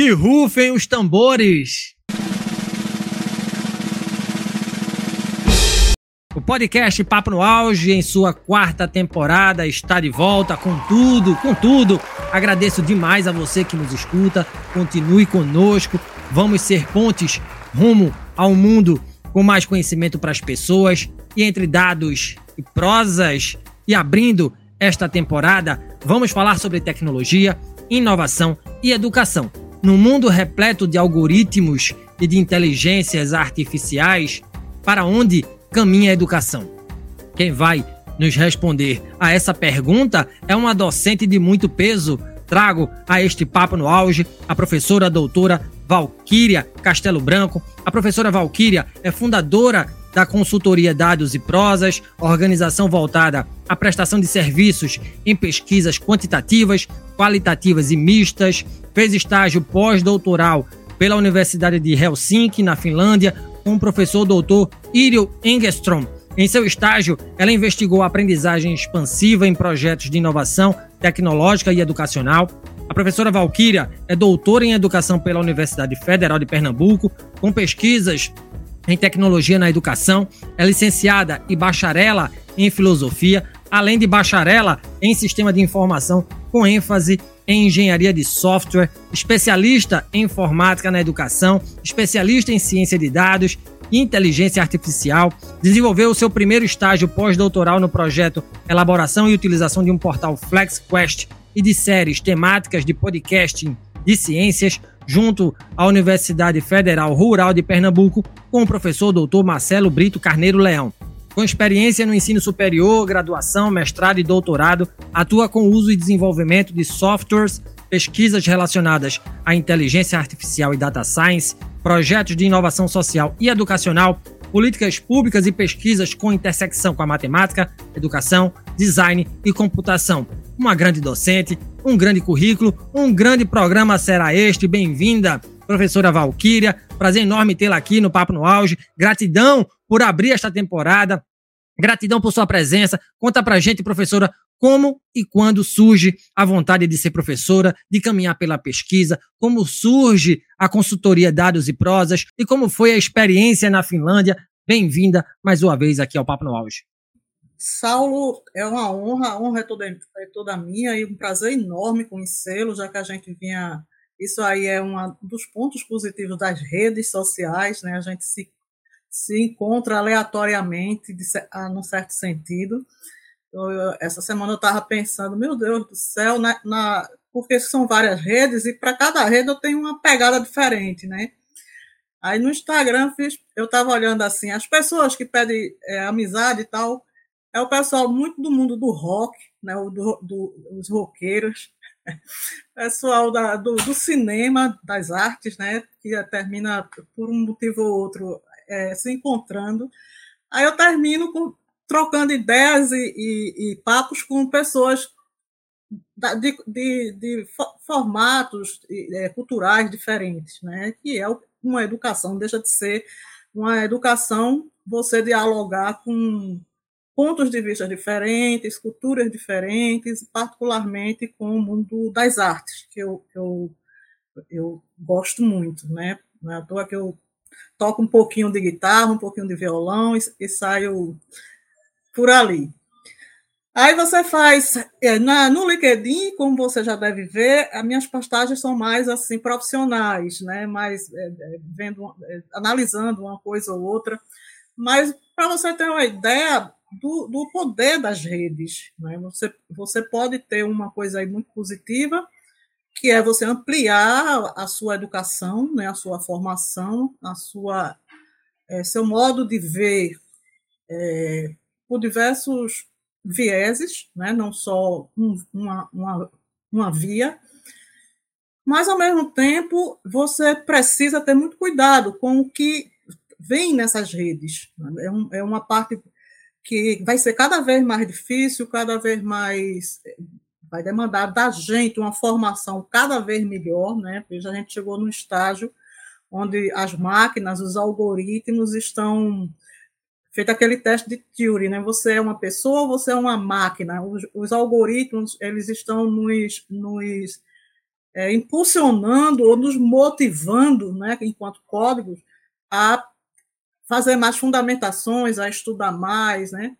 Que rufem os tambores! O podcast Papo no Auge, em sua quarta temporada, está de volta com tudo, com tudo. Agradeço demais a você que nos escuta. Continue conosco. Vamos ser pontes rumo ao mundo com mais conhecimento para as pessoas. E entre dados e prosas, e abrindo esta temporada, vamos falar sobre tecnologia, inovação e educação. No mundo repleto de algoritmos e de inteligências artificiais, para onde caminha a educação? Quem vai nos responder a essa pergunta é uma docente de muito peso. Trago a este papo no auge a professora doutora Valquíria Castelo Branco. A professora Valquíria é fundadora da consultoria Dados e Prosas, organização voltada à prestação de serviços em pesquisas quantitativas, qualitativas e mistas, fez estágio pós-doutoral pela Universidade de Helsinki, na Finlândia, com o professor doutor Iriel Engstrom. Em seu estágio, ela investigou a aprendizagem expansiva em projetos de inovação tecnológica e educacional. A professora Valquíria é doutora em educação pela Universidade Federal de Pernambuco, com pesquisas em tecnologia na educação, é licenciada e bacharela em filosofia, além de bacharela em sistema de informação, com ênfase em engenharia de software, especialista em informática na educação, especialista em ciência de dados e inteligência artificial. Desenvolveu o seu primeiro estágio pós-doutoral no projeto Elaboração e Utilização de um portal FlexQuest e de séries temáticas de podcasting de ciências junto à Universidade Federal Rural de Pernambuco, com o professor doutor Marcelo Brito Carneiro Leão. Com experiência no ensino superior, graduação, mestrado e doutorado, atua com o uso e desenvolvimento de softwares, pesquisas relacionadas à inteligência artificial e data science, projetos de inovação social e educacional, políticas públicas e pesquisas com intersecção com a matemática, educação, design e computação. Uma grande docente, um grande currículo, um grande programa será este. Bem-vinda, professora Valquíria. Prazer enorme tê-la aqui no Papo no Auge. Gratidão por abrir esta temporada. Gratidão por sua presença. Conta pra gente, professora, como e quando surge a vontade de ser professora, de caminhar pela pesquisa, como surge a consultoria Dados e Prosas e como foi a experiência na Finlândia. Bem-vinda mais uma vez aqui ao Papo no Auge. Saulo, é uma honra, a honra é toda, é toda minha e um prazer enorme conhecê-lo, já que a gente vinha. Isso aí é um dos pontos positivos das redes sociais, né? A gente se, se encontra aleatoriamente, de, a, num certo sentido. Então, eu, essa semana eu estava pensando, meu Deus do céu, na, na, porque são várias redes e para cada rede eu tenho uma pegada diferente, né? Aí no Instagram fiz, eu estava olhando assim, as pessoas que pedem é, amizade e tal, é o pessoal muito do mundo do rock, né, do, do, os roqueiros, pessoal da, do, do, cinema, das artes, né, que termina por um motivo ou outro é, se encontrando. Aí eu termino com, trocando ideias e, e, e papos com pessoas de, de, de formatos é, culturais diferentes, né, que é uma educação, deixa de ser uma educação você dialogar com pontos de vista diferentes, culturas diferentes, particularmente com o mundo das artes, que eu, eu, eu gosto muito, né? Não é à toa que eu toco um pouquinho de guitarra, um pouquinho de violão e, e saio por ali. Aí você faz é, na, no LinkedIn, como você já deve ver, as minhas postagens são mais assim profissionais, né? Mais é vendo, é, analisando uma coisa ou outra. Mas para você ter uma ideia, do, do poder das redes. Né? Você, você pode ter uma coisa aí muito positiva, que é você ampliar a sua educação, né, a sua formação, a sua é, seu modo de ver é, por diversos vieses, né, não só um, uma, uma, uma via, mas ao mesmo tempo você precisa ter muito cuidado com o que vem nessas redes. Né? É, é uma parte que vai ser cada vez mais difícil, cada vez mais vai demandar da gente uma formação cada vez melhor, né? Porque a gente chegou num estágio onde as máquinas, os algoritmos estão feito aquele teste de Turing, né? Você é uma pessoa você é uma máquina? Os, os algoritmos eles estão nos, nos é, impulsionando ou nos motivando, né? Enquanto códigos a fazer mais fundamentações, a estudar mais, né?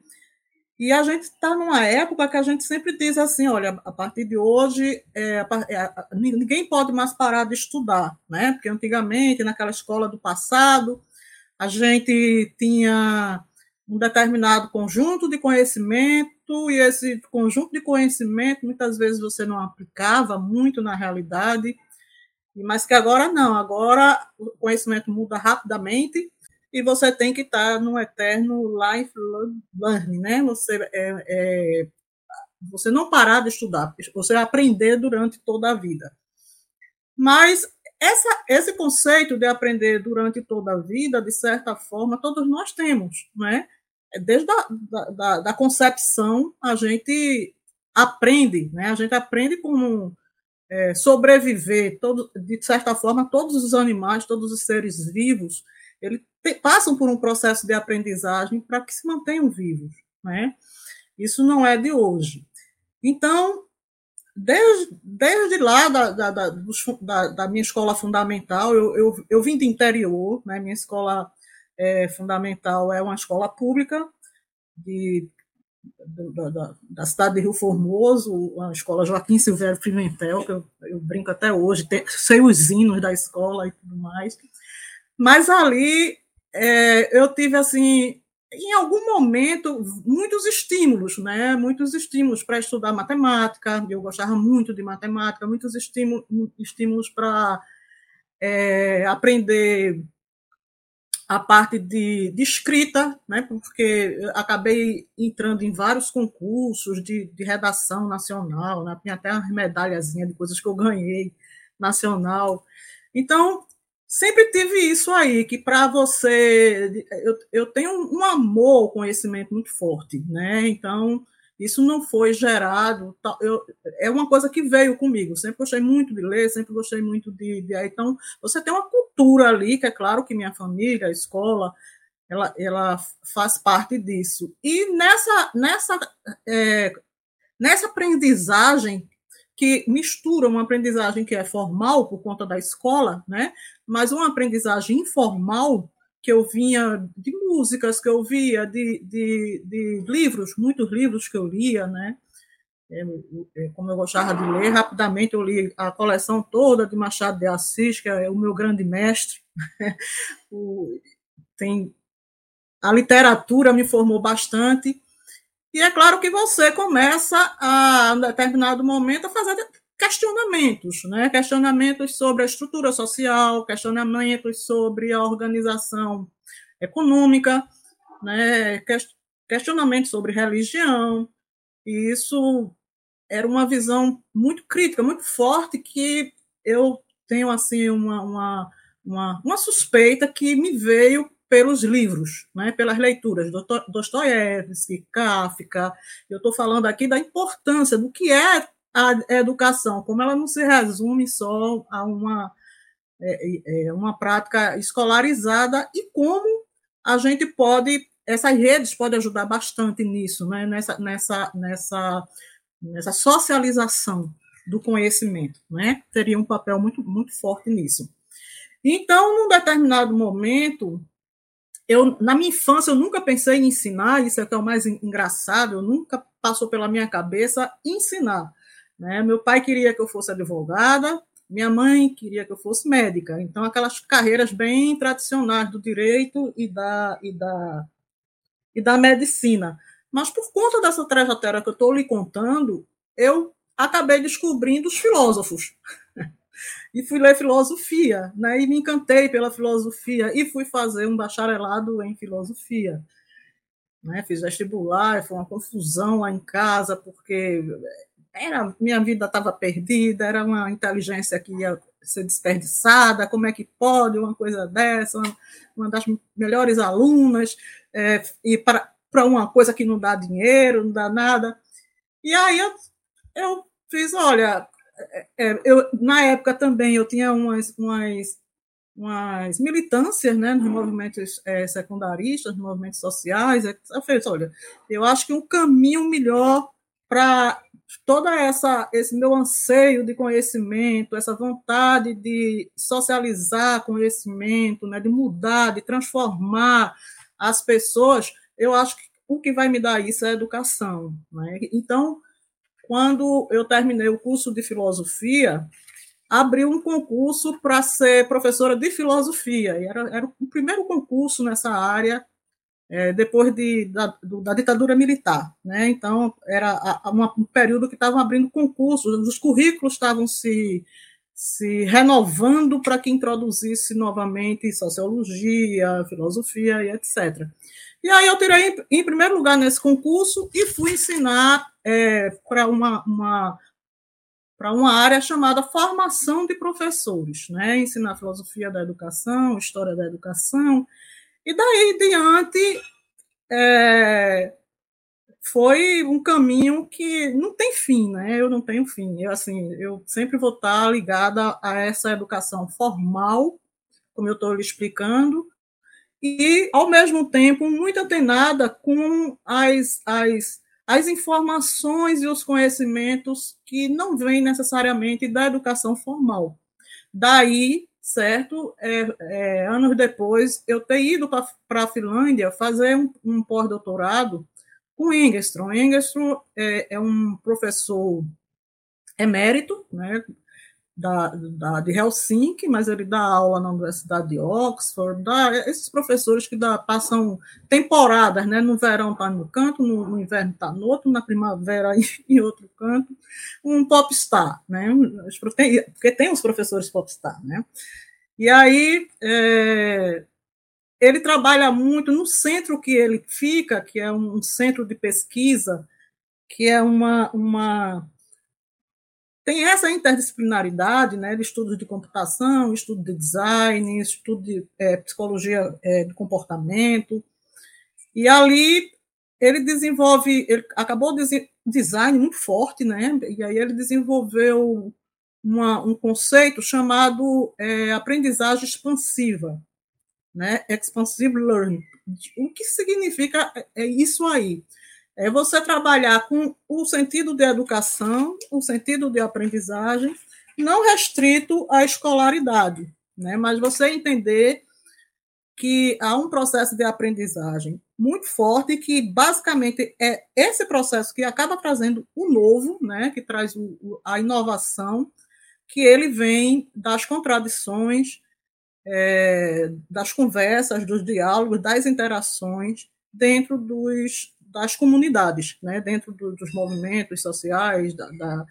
E a gente está numa época que a gente sempre diz assim, olha, a partir de hoje, é, é, ninguém pode mais parar de estudar, né? Porque antigamente, naquela escola do passado, a gente tinha um determinado conjunto de conhecimento, e esse conjunto de conhecimento, muitas vezes você não aplicava muito na realidade, mas que agora não, agora o conhecimento muda rapidamente, e você tem que estar no eterno life learning, né? Você, é, é, você não parar de estudar, você aprender durante toda a vida. Mas essa, esse conceito de aprender durante toda a vida, de certa forma, todos nós temos, né? Desde a da, da, da concepção, a gente aprende, né? A gente aprende como é, sobreviver, todo, de certa forma, todos os animais, todos os seres vivos, eles passam por um processo de aprendizagem para que se mantenham vivos. Né? Isso não é de hoje. Então, desde, desde lá da, da, da, da minha escola fundamental, eu, eu, eu, vim do interior, né? minha escola é, fundamental é uma escola pública de, da, da, cidade de Rio Formoso, a escola Joaquim Silvério Pimentel, que eu, eu brinco até hoje, tem, sei os hinos da escola e tudo mais. Mas ali é, eu tive assim, em algum momento, muitos estímulos, né? Muitos estímulos para estudar matemática. Eu gostava muito de matemática, muitos estímulos, estímulos para é, aprender a parte de, de, escrita, né? Porque acabei entrando em vários concursos de, de redação nacional, né? Tinha até uma medalhazinha de coisas que eu ganhei nacional. Então, sempre tive isso aí, que para você. Eu, eu tenho um amor ao conhecimento muito forte, né? Então, isso não foi gerado. Eu, é uma coisa que veio comigo. Sempre gostei muito de ler, sempre gostei muito de, de. Então, você tem uma cultura ali, que é claro que minha família, a escola, ela, ela faz parte disso. E nessa, nessa, é, nessa aprendizagem que mistura uma aprendizagem que é formal por conta da escola, né? Mas uma aprendizagem informal que eu vinha de músicas que eu via, de, de, de livros, muitos livros que eu lia, né? Como eu gostava de ler, rapidamente eu li a coleção toda de Machado de Assis, que é o meu grande mestre. o, tem, a literatura me formou bastante, e é claro que você começa, a, um determinado momento, a fazer questionamentos, né? questionamentos sobre a estrutura social, questionamentos sobre a organização econômica, né? questionamentos sobre religião. E isso era uma visão muito crítica, muito forte, que eu tenho assim uma, uma, uma, uma suspeita que me veio pelos livros, né, pelas leituras, Dostoiévski, Kafka. Eu estou falando aqui da importância do que é a educação, como ela não se resume só a uma, é, é, uma prática escolarizada e como a gente pode, essas redes podem ajudar bastante nisso, né, nessa, nessa, nessa, nessa socialização do conhecimento, né? Teria um papel muito, muito forte nisso. Então, num determinado momento, eu, na minha infância, eu nunca pensei em ensinar, isso é que é o mais engraçado, eu nunca passou pela minha cabeça ensinar. Né? Meu pai queria que eu fosse advogada, minha mãe queria que eu fosse médica. Então, aquelas carreiras bem tradicionais do direito e da, e da, e da medicina. Mas, por conta dessa trajetória que eu estou lhe contando, eu acabei descobrindo os filósofos. E fui ler filosofia, né? E me encantei pela filosofia e fui fazer um bacharelado em filosofia. Né? Fiz vestibular, foi uma confusão lá em casa, porque era minha vida estava perdida, era uma inteligência que ia ser desperdiçada, como é que pode uma coisa dessa, uma, das melhores alunas, é, e para uma coisa que não dá dinheiro, não dá nada. E aí eu, eu fiz, olha, eu, na época também eu tinha umas, umas, umas militâncias né, nos movimentos é, secundaristas, nos movimentos sociais. Eu fiz, olha, eu acho que um caminho melhor para toda essa esse meu anseio de conhecimento, essa vontade de socializar conhecimento, né, de mudar, de transformar as pessoas, eu acho que o que vai me dar isso é a educação. Né? Então, quando eu terminei o curso de filosofia, abri um concurso para ser professora de filosofia. E era, era o primeiro concurso nessa área é, depois de, da, do, da, ditadura militar. Né? Então, era a, uma, um período que estavam abrindo concursos, os currículos estavam se, se renovando para que introduzisse novamente sociologia, filosofia e etc. E aí eu tirei em primeiro lugar nesse concurso e fui ensinar é, para uma, uma para uma área chamada formação de professores, né? ensinar filosofia da educação, história da educação, e daí em diante é, foi um caminho que não tem fim, né? Eu não tenho fim. Eu, assim, eu sempre vou estar ligada a essa educação formal, como eu estou lhe explicando, e, ao mesmo tempo, muito antenada com as, as, as informações e os conhecimentos que não vêm necessariamente da educação formal. Daí certo? É, é, anos depois, eu ter ido para a Finlândia fazer um, um pós-doutorado com Engström. Engström é, é, um professor emérito, né, da, da, de Helsinki, mas ele dá aula na Universidade de Oxford, dá, esses professores que dá, passam temporadas, né? no verão está no canto, no, no inverno está no outro, na primavera em outro canto, um popstar, né? porque tem os professores popstar, né? E aí é, ele trabalha muito no centro que ele fica, que é um centro de pesquisa, que é uma, uma tem essa interdisciplinaridade né, de estudos de computação, estudo de design, estudo de é, psicologia é, do comportamento. E ali ele desenvolve, ele acabou de design muito forte, né? E aí ele desenvolveu uma, um conceito chamado é, aprendizagem expansiva, né? Expansive learning. O que significa é isso aí? É você trabalhar com o sentido de educação, o sentido de aprendizagem, não restrito à escolaridade, né? mas você entender que há um processo de aprendizagem muito forte que basicamente é esse processo que acaba trazendo o novo, né, que traz o, a inovação, que ele vem das contradições, é, das conversas, dos diálogos, das interações dentro dos, das comunidades, né, dentro do, dos movimentos sociais, da, da,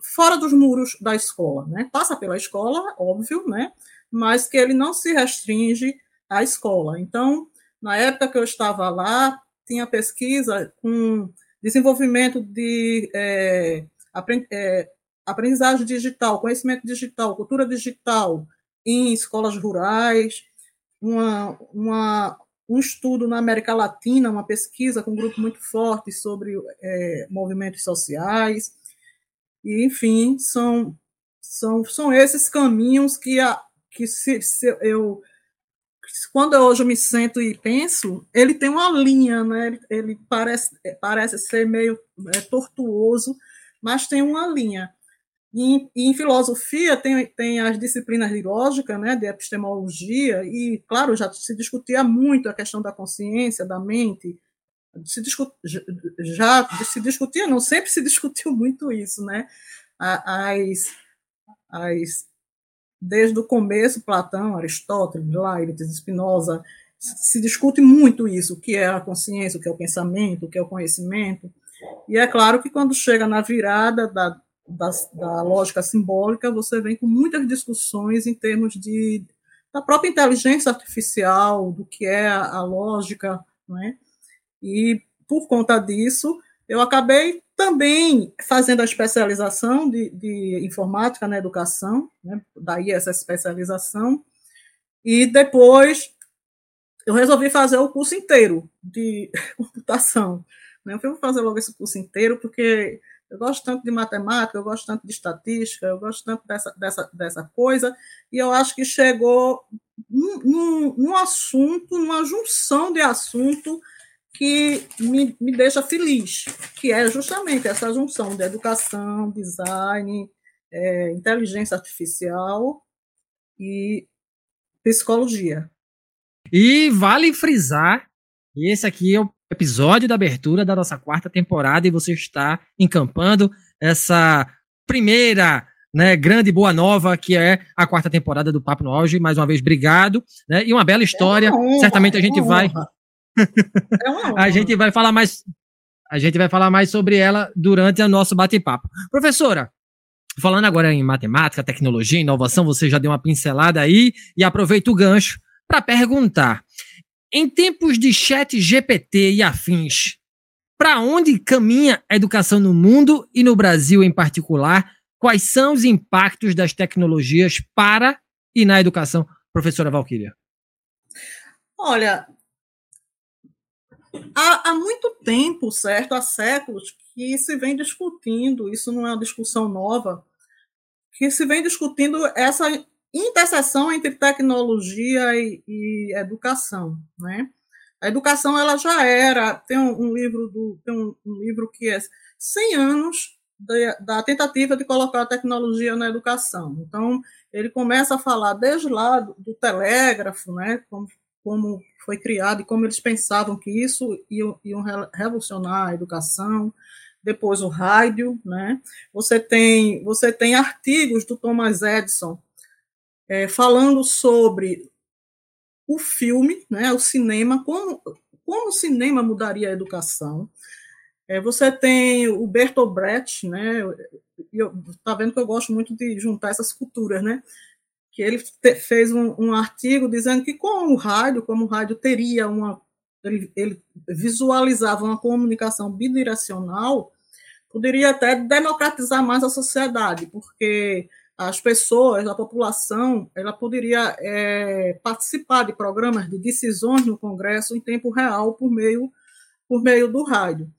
fora dos muros da escola. Né? Passa pela escola, óbvio, né, mas que ele não se restringe à escola. Então, na época que eu estava lá, tinha pesquisa com desenvolvimento de é, é, aprendizagem digital, conhecimento digital, cultura digital em escolas rurais, uma, uma, um estudo na América Latina, uma pesquisa com um grupo muito forte sobre é, movimentos sociais, e, enfim, são, são, são esses caminhos que, a, que se, se eu quando eu hoje me sento e penso, ele tem uma linha, né? ele, ele parece, parece ser meio é, tortuoso, mas tem uma linha. Em, em, filosofia tem, tem as disciplinas de lógica, né, de epistemologia, e, claro, já se discutia muito a questão da consciência, da mente, se discut, já se discutia, não sempre se discutiu muito isso, né? As, as, desde o começo, Platão, Aristóteles, Leibniz, Spinoza, se discute muito isso, o que é a consciência, o que é o pensamento, o que é o conhecimento. E é claro que quando chega na virada da, da, da, lógica simbólica, você vem com muitas discussões em termos de, da própria inteligência artificial, do que é a, a lógica, né? E por conta disso, eu acabei também fazendo a especialização de, de informática na educação, né? daí essa especialização, e depois eu resolvi fazer o curso inteiro de computação. Né? Eu fui fazer logo esse curso inteiro porque eu gosto tanto de matemática, eu gosto tanto de estatística, eu gosto tanto dessa, dessa, dessa coisa, e eu acho que chegou num, num, num assunto, numa junção de assunto que me, me deixa feliz, que é justamente essa junção de educação, design, é, inteligência artificial e psicologia. E vale frisar, esse aqui é o episódio da abertura da nossa quarta temporada e você está encampando essa primeira né, grande boa nova que é a quarta temporada do Papo no Auge. Mais uma vez, obrigado. Né, e uma bela história. É uma honra, Certamente a gente é vai. É a gente vai falar mais. A gente vai falar mais sobre ela durante o nosso bate-papo. Professora, falando agora em matemática, tecnologia, inovação, você já deu uma pincelada aí e aproveita o gancho para perguntar: em tempos de chat GPT e afins, para onde caminha a educação no mundo e no Brasil em particular? Quais são os impactos das tecnologias para e na educação, professora Valquíria? Olha, há, há muito tempo, certo, há séculos, que se vem discutindo, isso não é uma discussão nova, que se vem discutindo essa interseção entre tecnologia e, e educação, né? A educação ela já era tem um, um livro do tem um, um, livro que é 100 anos de, da tentativa de colocar a tecnologia na educação. Então ele começa a falar desde lá do, do telégrafo, né? Como, como foi criado e como eles pensavam que isso ia, revolucionar a educação. Depois o rádio, né? Você tem você tem artigos do Thomas Edison é, falando sobre o filme, né, o cinema, como, como o cinema mudaria a educação. É, você tem o Bertolt Brecht, né, está vendo que eu gosto muito de juntar essas culturas, né, que ele te, fez um, um, artigo dizendo que com o rádio, como o rádio teria uma, ele, ele visualizava uma comunicação bidirecional, poderia até democratizar mais a sociedade, porque as pessoas, a população, ela poderia é, participar de programas de decisões no Congresso em tempo real por meio, por meio do rádio.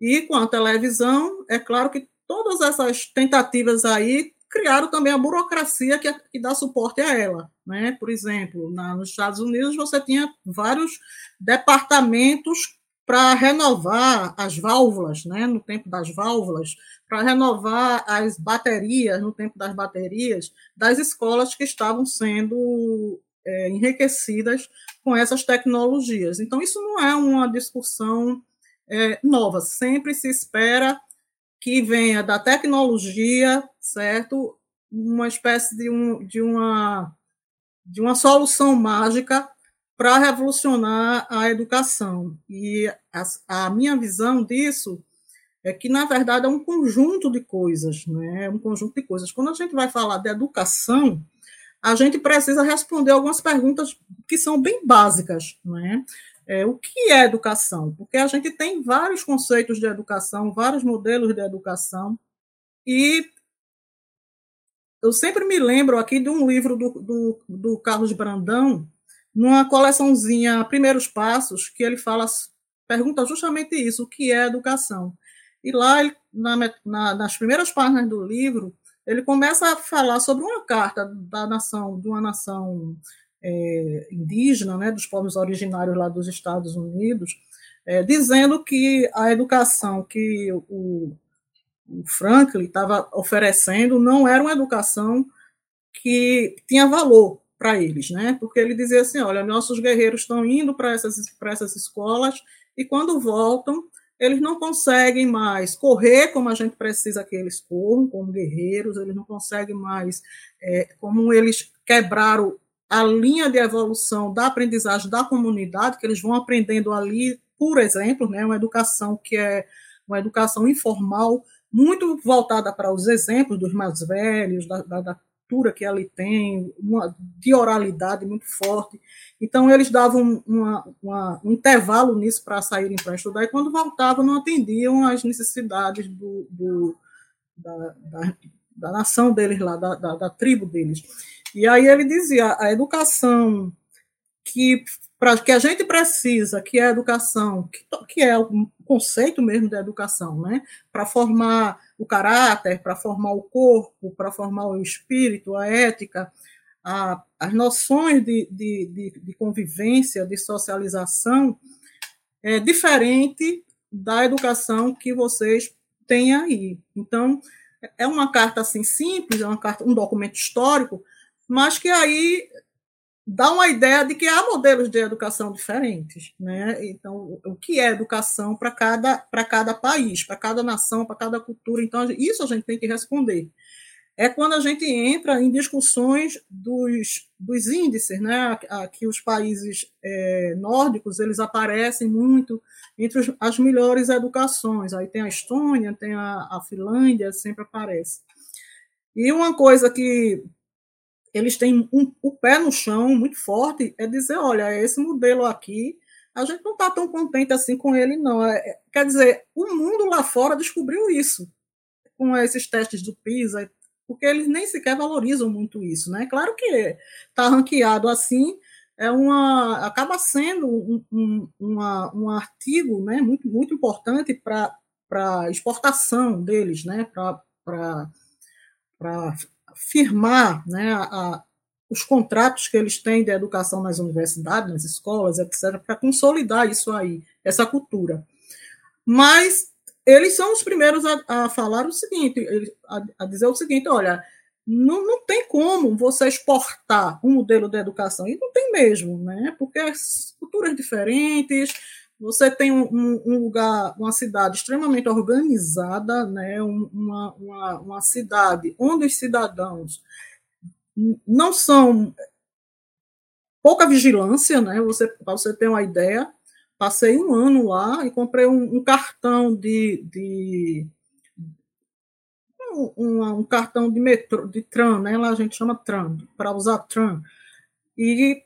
E com a televisão, é claro que todas essas tentativas aí criaram também a burocracia que, que dá suporte a ela. Né? Por exemplo, na, nos Estados Unidos você tinha vários departamentos para renovar as válvulas, né, no tempo das válvulas, para renovar as baterias, no tempo das baterias, das escolas que estavam sendo é, enriquecidas com essas tecnologias. Então, isso não é uma discussão é, nova, sempre se espera que venha da tecnologia, certo? Uma espécie de, um, de, uma, de uma solução mágica para revolucionar a educação. E a, a, minha visão disso é que, na verdade, é um conjunto de coisas, né? Um conjunto de coisas. Quando a gente vai falar de educação, a gente precisa responder algumas perguntas que são bem básicas, né? É, o que é educação? Porque a gente tem vários conceitos de educação, vários modelos de educação, e eu sempre me lembro aqui de um livro do, do, do Carlos Brandão, numa coleçãozinha Primeiros Passos, que ele fala, pergunta justamente isso, o que é educação. E lá, na, na, nas primeiras páginas do livro, ele começa a falar sobre uma carta da nação, de uma nação é, indígena, né, dos povos originários lá dos Estados Unidos, é, dizendo que a educação que o, o Franklin estava oferecendo não era uma educação que tinha valor, para eles, né? Porque ele dizia assim: olha, nossos guerreiros estão indo para essas, essas escolas e quando voltam, eles não conseguem mais correr como a gente precisa que eles corram, como guerreiros, eles não conseguem mais, é, como eles quebraram a linha de evolução da aprendizagem da comunidade, que eles vão aprendendo ali, por exemplo, né, uma educação que é uma educação informal, muito voltada para os exemplos dos mais velhos, da, da, cultura que ele tem, uma, de oralidade muito forte. Então, eles davam uma, uma, um intervalo nisso para saírem para estudar, e quando voltavam, não atendiam às necessidades do, do da, da, da, nação deles lá, da, da, da tribo deles. E aí ele dizia: a educação que para que a gente precisa, que é a educação, que, que é o conceito mesmo da educação, né? Para formar o caráter, para formar o corpo, para formar o espírito, a ética, a, as noções de, de, de, de convivência, de socialização, é diferente da educação que vocês têm aí. Então, é uma carta assim simples, é uma carta, um documento histórico, mas que aí dá uma ideia de que há modelos de educação diferentes, né? Então, o que é educação para cada para cada país, para cada nação, para cada cultura? Então, isso a gente tem que responder. É quando a gente entra em discussões dos, dos índices, né? Aqui os países é, nórdicos eles aparecem muito entre as melhores educações. Aí tem a Estônia, tem a, a Finlândia, sempre aparece. E uma coisa que eles têm um, o pé no chão muito forte, é dizer, olha, esse modelo aqui, a gente não está tão contente assim com ele, não. É, é, quer dizer, o mundo lá fora descobriu isso, com esses testes do PISA, porque eles nem sequer valorizam muito isso, né? Claro que está ranqueado assim, é uma, acaba sendo um, um, uma, um artigo né, muito, muito importante para exportação deles, né? para firmar né, a, os contratos que eles têm de educação nas universidades, nas escolas, etc., para consolidar isso aí, essa cultura. Mas eles são os primeiros a, a falar o seguinte, a, a, dizer o seguinte, olha, não, não tem como você exportar um modelo de educação, e não tem mesmo, né? Porque as culturas diferentes, você tem um, um, lugar, uma cidade extremamente organizada, né? uma, uma, uma cidade onde os cidadãos não são pouca vigilância, né? Você para você ter uma ideia, passei um ano lá e comprei um, um cartão de, de um, um, cartão de metrô, de tram, né? Lá a gente chama tram, para usar tram. E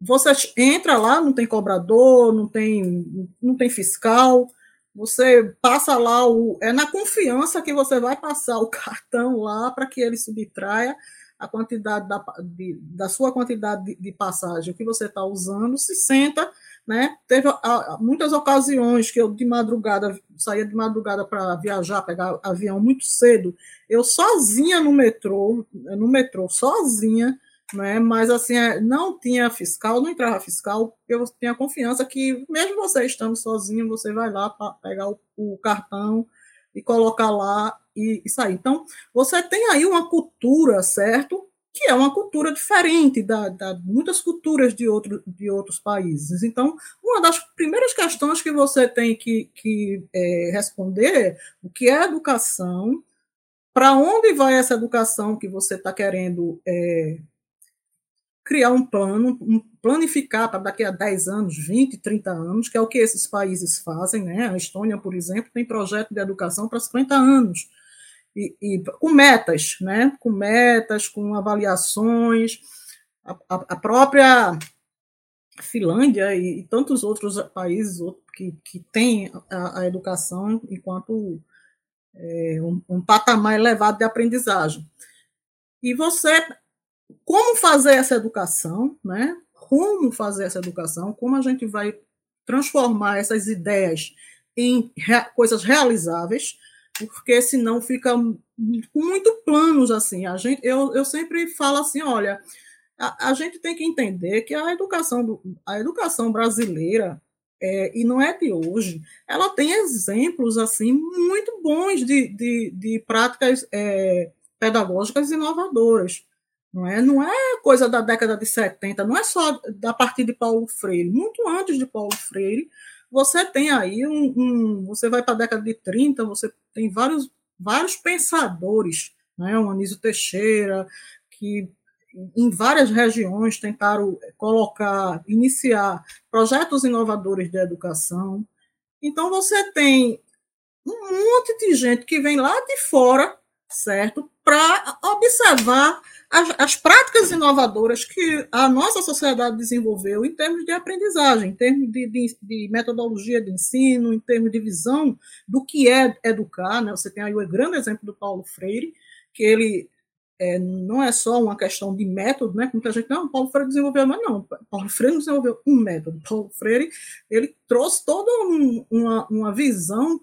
você entra lá, não tem cobrador, não tem, não tem fiscal, você passa lá, o, é na confiança que você vai passar o cartão lá para que ele subtraia a quantidade da, de, da sua quantidade de, de passagem que você está usando, se senta, né? Teve a, muitas ocasiões que eu de madrugada saía de madrugada para viajar, pegar avião muito cedo, eu sozinha no metrô, no metrô sozinha, né? Mas assim, é, não tinha fiscal, não entrava fiscal, eu tinha confiança que, mesmo você estando sozinho, você vai lá para pegar o, o, cartão e colocar lá e, e, sair. Então, você tem aí uma cultura, certo? Que é uma cultura diferente da, da muitas culturas de, outro, de outros países. Então, uma das primeiras questões que você tem que, que é, responder o que é educação, para onde vai essa educação que você está querendo é, criar um plano, um, planificar para daqui a 10 anos, 20, 30 anos, que é o que esses países fazem. Né? A Estônia, por exemplo, tem projeto de educação para 50 anos, e, e, com metas, né? com metas, com avaliações. A, a, a própria Finlândia e, e, tantos outros países que, que têm a, a educação enquanto é, um, um patamar elevado de aprendizagem. E você como fazer essa educação, né? Como fazer essa educação, como a gente vai transformar essas ideias em coisas realizáveis, porque senão fica com muito planos assim. A gente, eu, eu sempre falo assim, olha, a, a gente tem que entender que a educação, do, a educação brasileira é, e não é de hoje, ela tem exemplos assim muito bons de, de, de práticas é, pedagógicas inovadoras. Não é, não é coisa da década de 70, não é só da partir de Paulo Freire. Muito antes de Paulo Freire, você tem aí um. um você vai para a década de 30, você tem vários, vários pensadores, né? o Anísio Teixeira, que em várias regiões tentaram colocar, iniciar projetos inovadores de educação. Então, você tem um monte de gente que vem lá de fora, certo? Para observar as, as, práticas inovadoras que a nossa sociedade desenvolveu em termos de aprendizagem, em termos de, de, de, metodologia de ensino, em termos de visão do que é educar. Né? Você tem aí o grande exemplo do Paulo Freire, que ele é, não é só uma questão de método, né? Muita gente, não, Paulo Freire desenvolveu, mas não, Paulo Freire não desenvolveu um método. Paulo Freire, ele trouxe toda um, uma, uma visão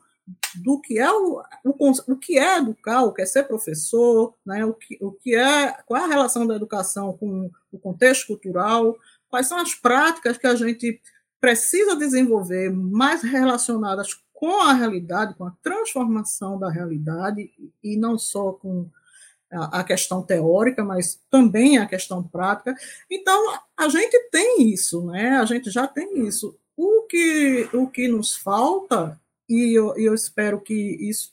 do que é o, o, o, que é educar, o que é ser professor, né? o, que, o que é, qual é a relação da educação com o contexto cultural, quais são as práticas que a gente precisa desenvolver mais relacionadas com a realidade, com a transformação da realidade, e não só com a questão teórica, mas também a questão prática. Então, a gente tem isso, né? A gente já tem isso. O que, o que nos falta e eu, eu espero que isso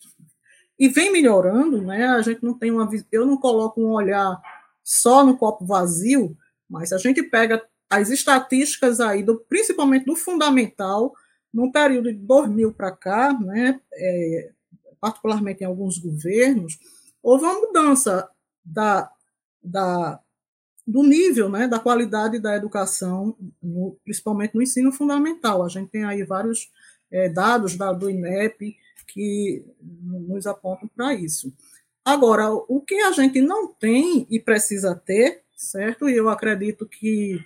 e vem melhorando, né? A gente não tem uma eu não coloco um olhar só no copo vazio, mas a gente pega as estatísticas aí do principalmente do fundamental no período de 2000 para cá, né? É, particularmente em alguns governos, houve uma mudança da, da do nível, né, da qualidade da educação, no, principalmente no ensino fundamental. A gente tem aí vários é, dados da, do INEP que nos apontam para isso. Agora, o que a gente não tem e precisa ter, certo? E eu acredito que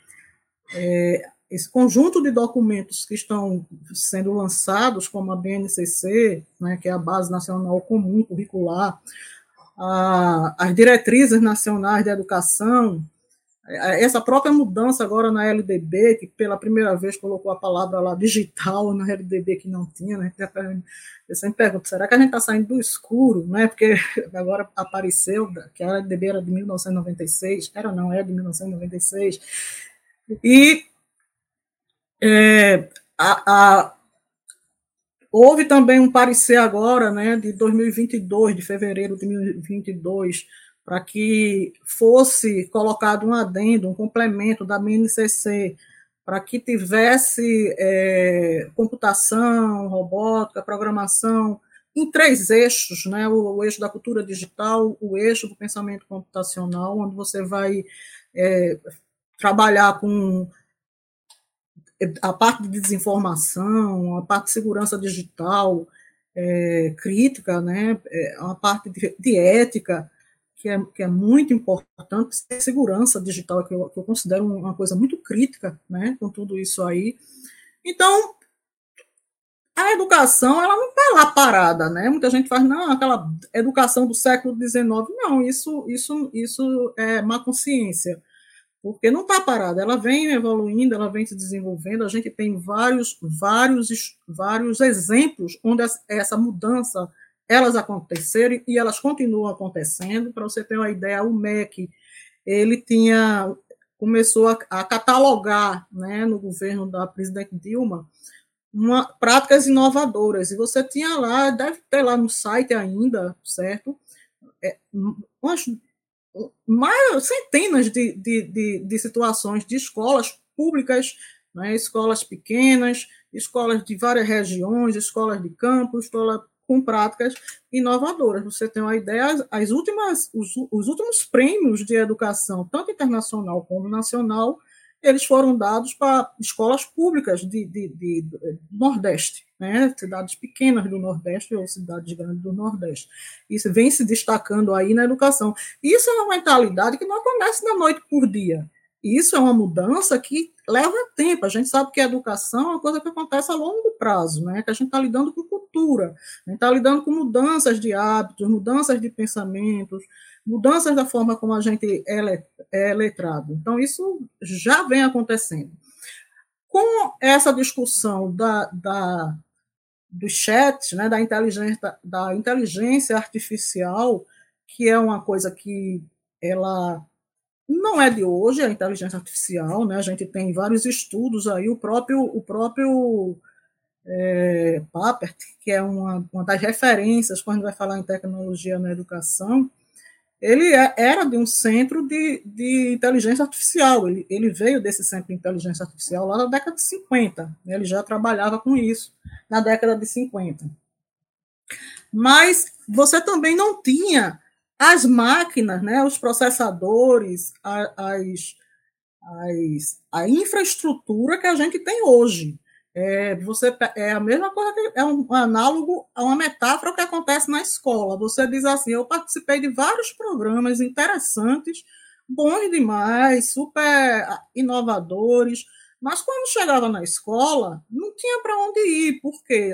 é, esse conjunto de documentos que estão sendo lançados, como a BNCC, né, que é a Base Nacional Comum Curricular, a, as diretrizes nacionais de educação, essa própria mudança agora na LDB, que pela primeira vez colocou a palavra lá digital na LDB que não tinha, né? Eu sempre pergunto, será que a gente está saindo do escuro, né? Porque agora apareceu que a LDB era de 1996, era não, é de 1996, e é, a, a, houve também um parecer agora, né, de 2022, de fevereiro de 2022, para que fosse colocado um adendo, um complemento da BNCC, para que tivesse é, computação, robótica, programação, em três eixos, né? O, o, eixo da cultura digital, o eixo do pensamento computacional, onde você vai é, trabalhar com a parte de desinformação, a parte de segurança digital, é, crítica, né? É, a parte de, de ética, que é, que é muito importante, segurança digital, que eu, que eu considero uma coisa muito crítica, né, com tudo isso aí. Então, a educação, ela não está lá parada, né? Muita gente faz, não, aquela educação do século XIX. Não, isso, isso, isso é má consciência, porque não está parada, ela vem evoluindo, ela vem se desenvolvendo, a gente tem vários, vários, vários exemplos onde essa mudança elas aconteceram e elas continuam acontecendo. Para você ter uma ideia, o MEC ele tinha começou a, a catalogar, né, no governo da presidente Dilma, uma, práticas inovadoras. E você tinha lá, deve ter lá no site ainda, certo? É, umas, mais, centenas de, de, de, de situações de escolas públicas, né, escolas pequenas, escolas de várias regiões, escolas de campo, escola com práticas inovadoras. Você tem uma ideia, as últimas, os, os últimos prêmios de educação, tanto internacional como nacional, eles foram dados para escolas públicas de, de, de, de, Nordeste, né? cidades pequenas do Nordeste ou cidades grandes do Nordeste. Isso vem se destacando aí na educação. Isso é uma mentalidade que não acontece da noite por dia. Isso é uma mudança que leva tempo. A gente sabe que a educação é uma coisa que acontece a longo prazo, né? que a gente está lidando com cultura, a gente está lidando com mudanças de hábitos, mudanças de pensamentos, mudanças da forma como a gente é, é letrado. Então, isso já vem acontecendo. Com essa discussão da, da, do chat, né, da, inteligência, da inteligência artificial, que é uma coisa que ela não é de hoje a inteligência artificial, né? A gente tem vários estudos aí, o próprio o próprio é, Papert, que é uma, uma das referências quando vai falar em tecnologia na educação, ele é, era de um centro de, de inteligência artificial, ele, ele veio desse centro de inteligência artificial lá na década de 50, né? ele já trabalhava com isso na década de 50. Mas você também não tinha as máquinas, né, os processadores, as, as, a infraestrutura que a gente tem hoje. É, você, é a mesma coisa que é um análogo a uma metáfora que acontece na escola. Você diz assim: eu participei de vários programas interessantes, bons demais, super inovadores, mas quando chegava na escola, não tinha para onde ir, porque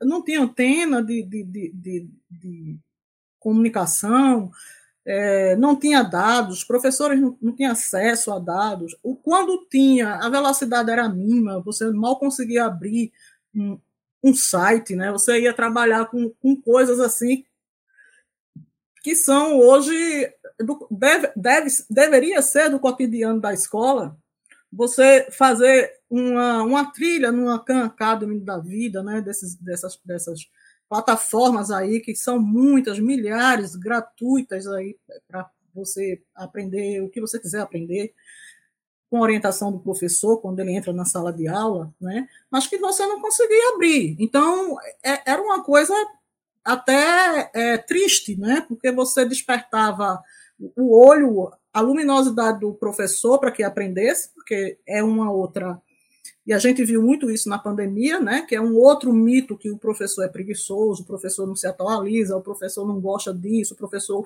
não tinha antena de, de, de, de comunicação, é, não tinha dados, os professores não, não tinham acesso a dados. O, quando tinha, a velocidade era mínima, você mal conseguia abrir um, um site, né? você ia trabalhar com, com coisas assim que são hoje, deve, deve, deveria ser do cotidiano da escola, você fazer uma, uma trilha numa Khan Academy da vida, né, desses, dessas, dessas plataformas aí, que são muitas, milhares, gratuitas aí, para você aprender o que você quiser aprender, com orientação do professor, quando ele entra na sala de aula, né, mas que você não conseguia abrir. Então, é, era uma coisa até é, triste, né, porque você despertava o olho, a luminosidade do professor para que aprendesse, porque é uma outra. E a gente viu muito isso na pandemia, né? Que é um outro mito que o professor é preguiçoso, o professor não se atualiza, o professor não gosta disso, o professor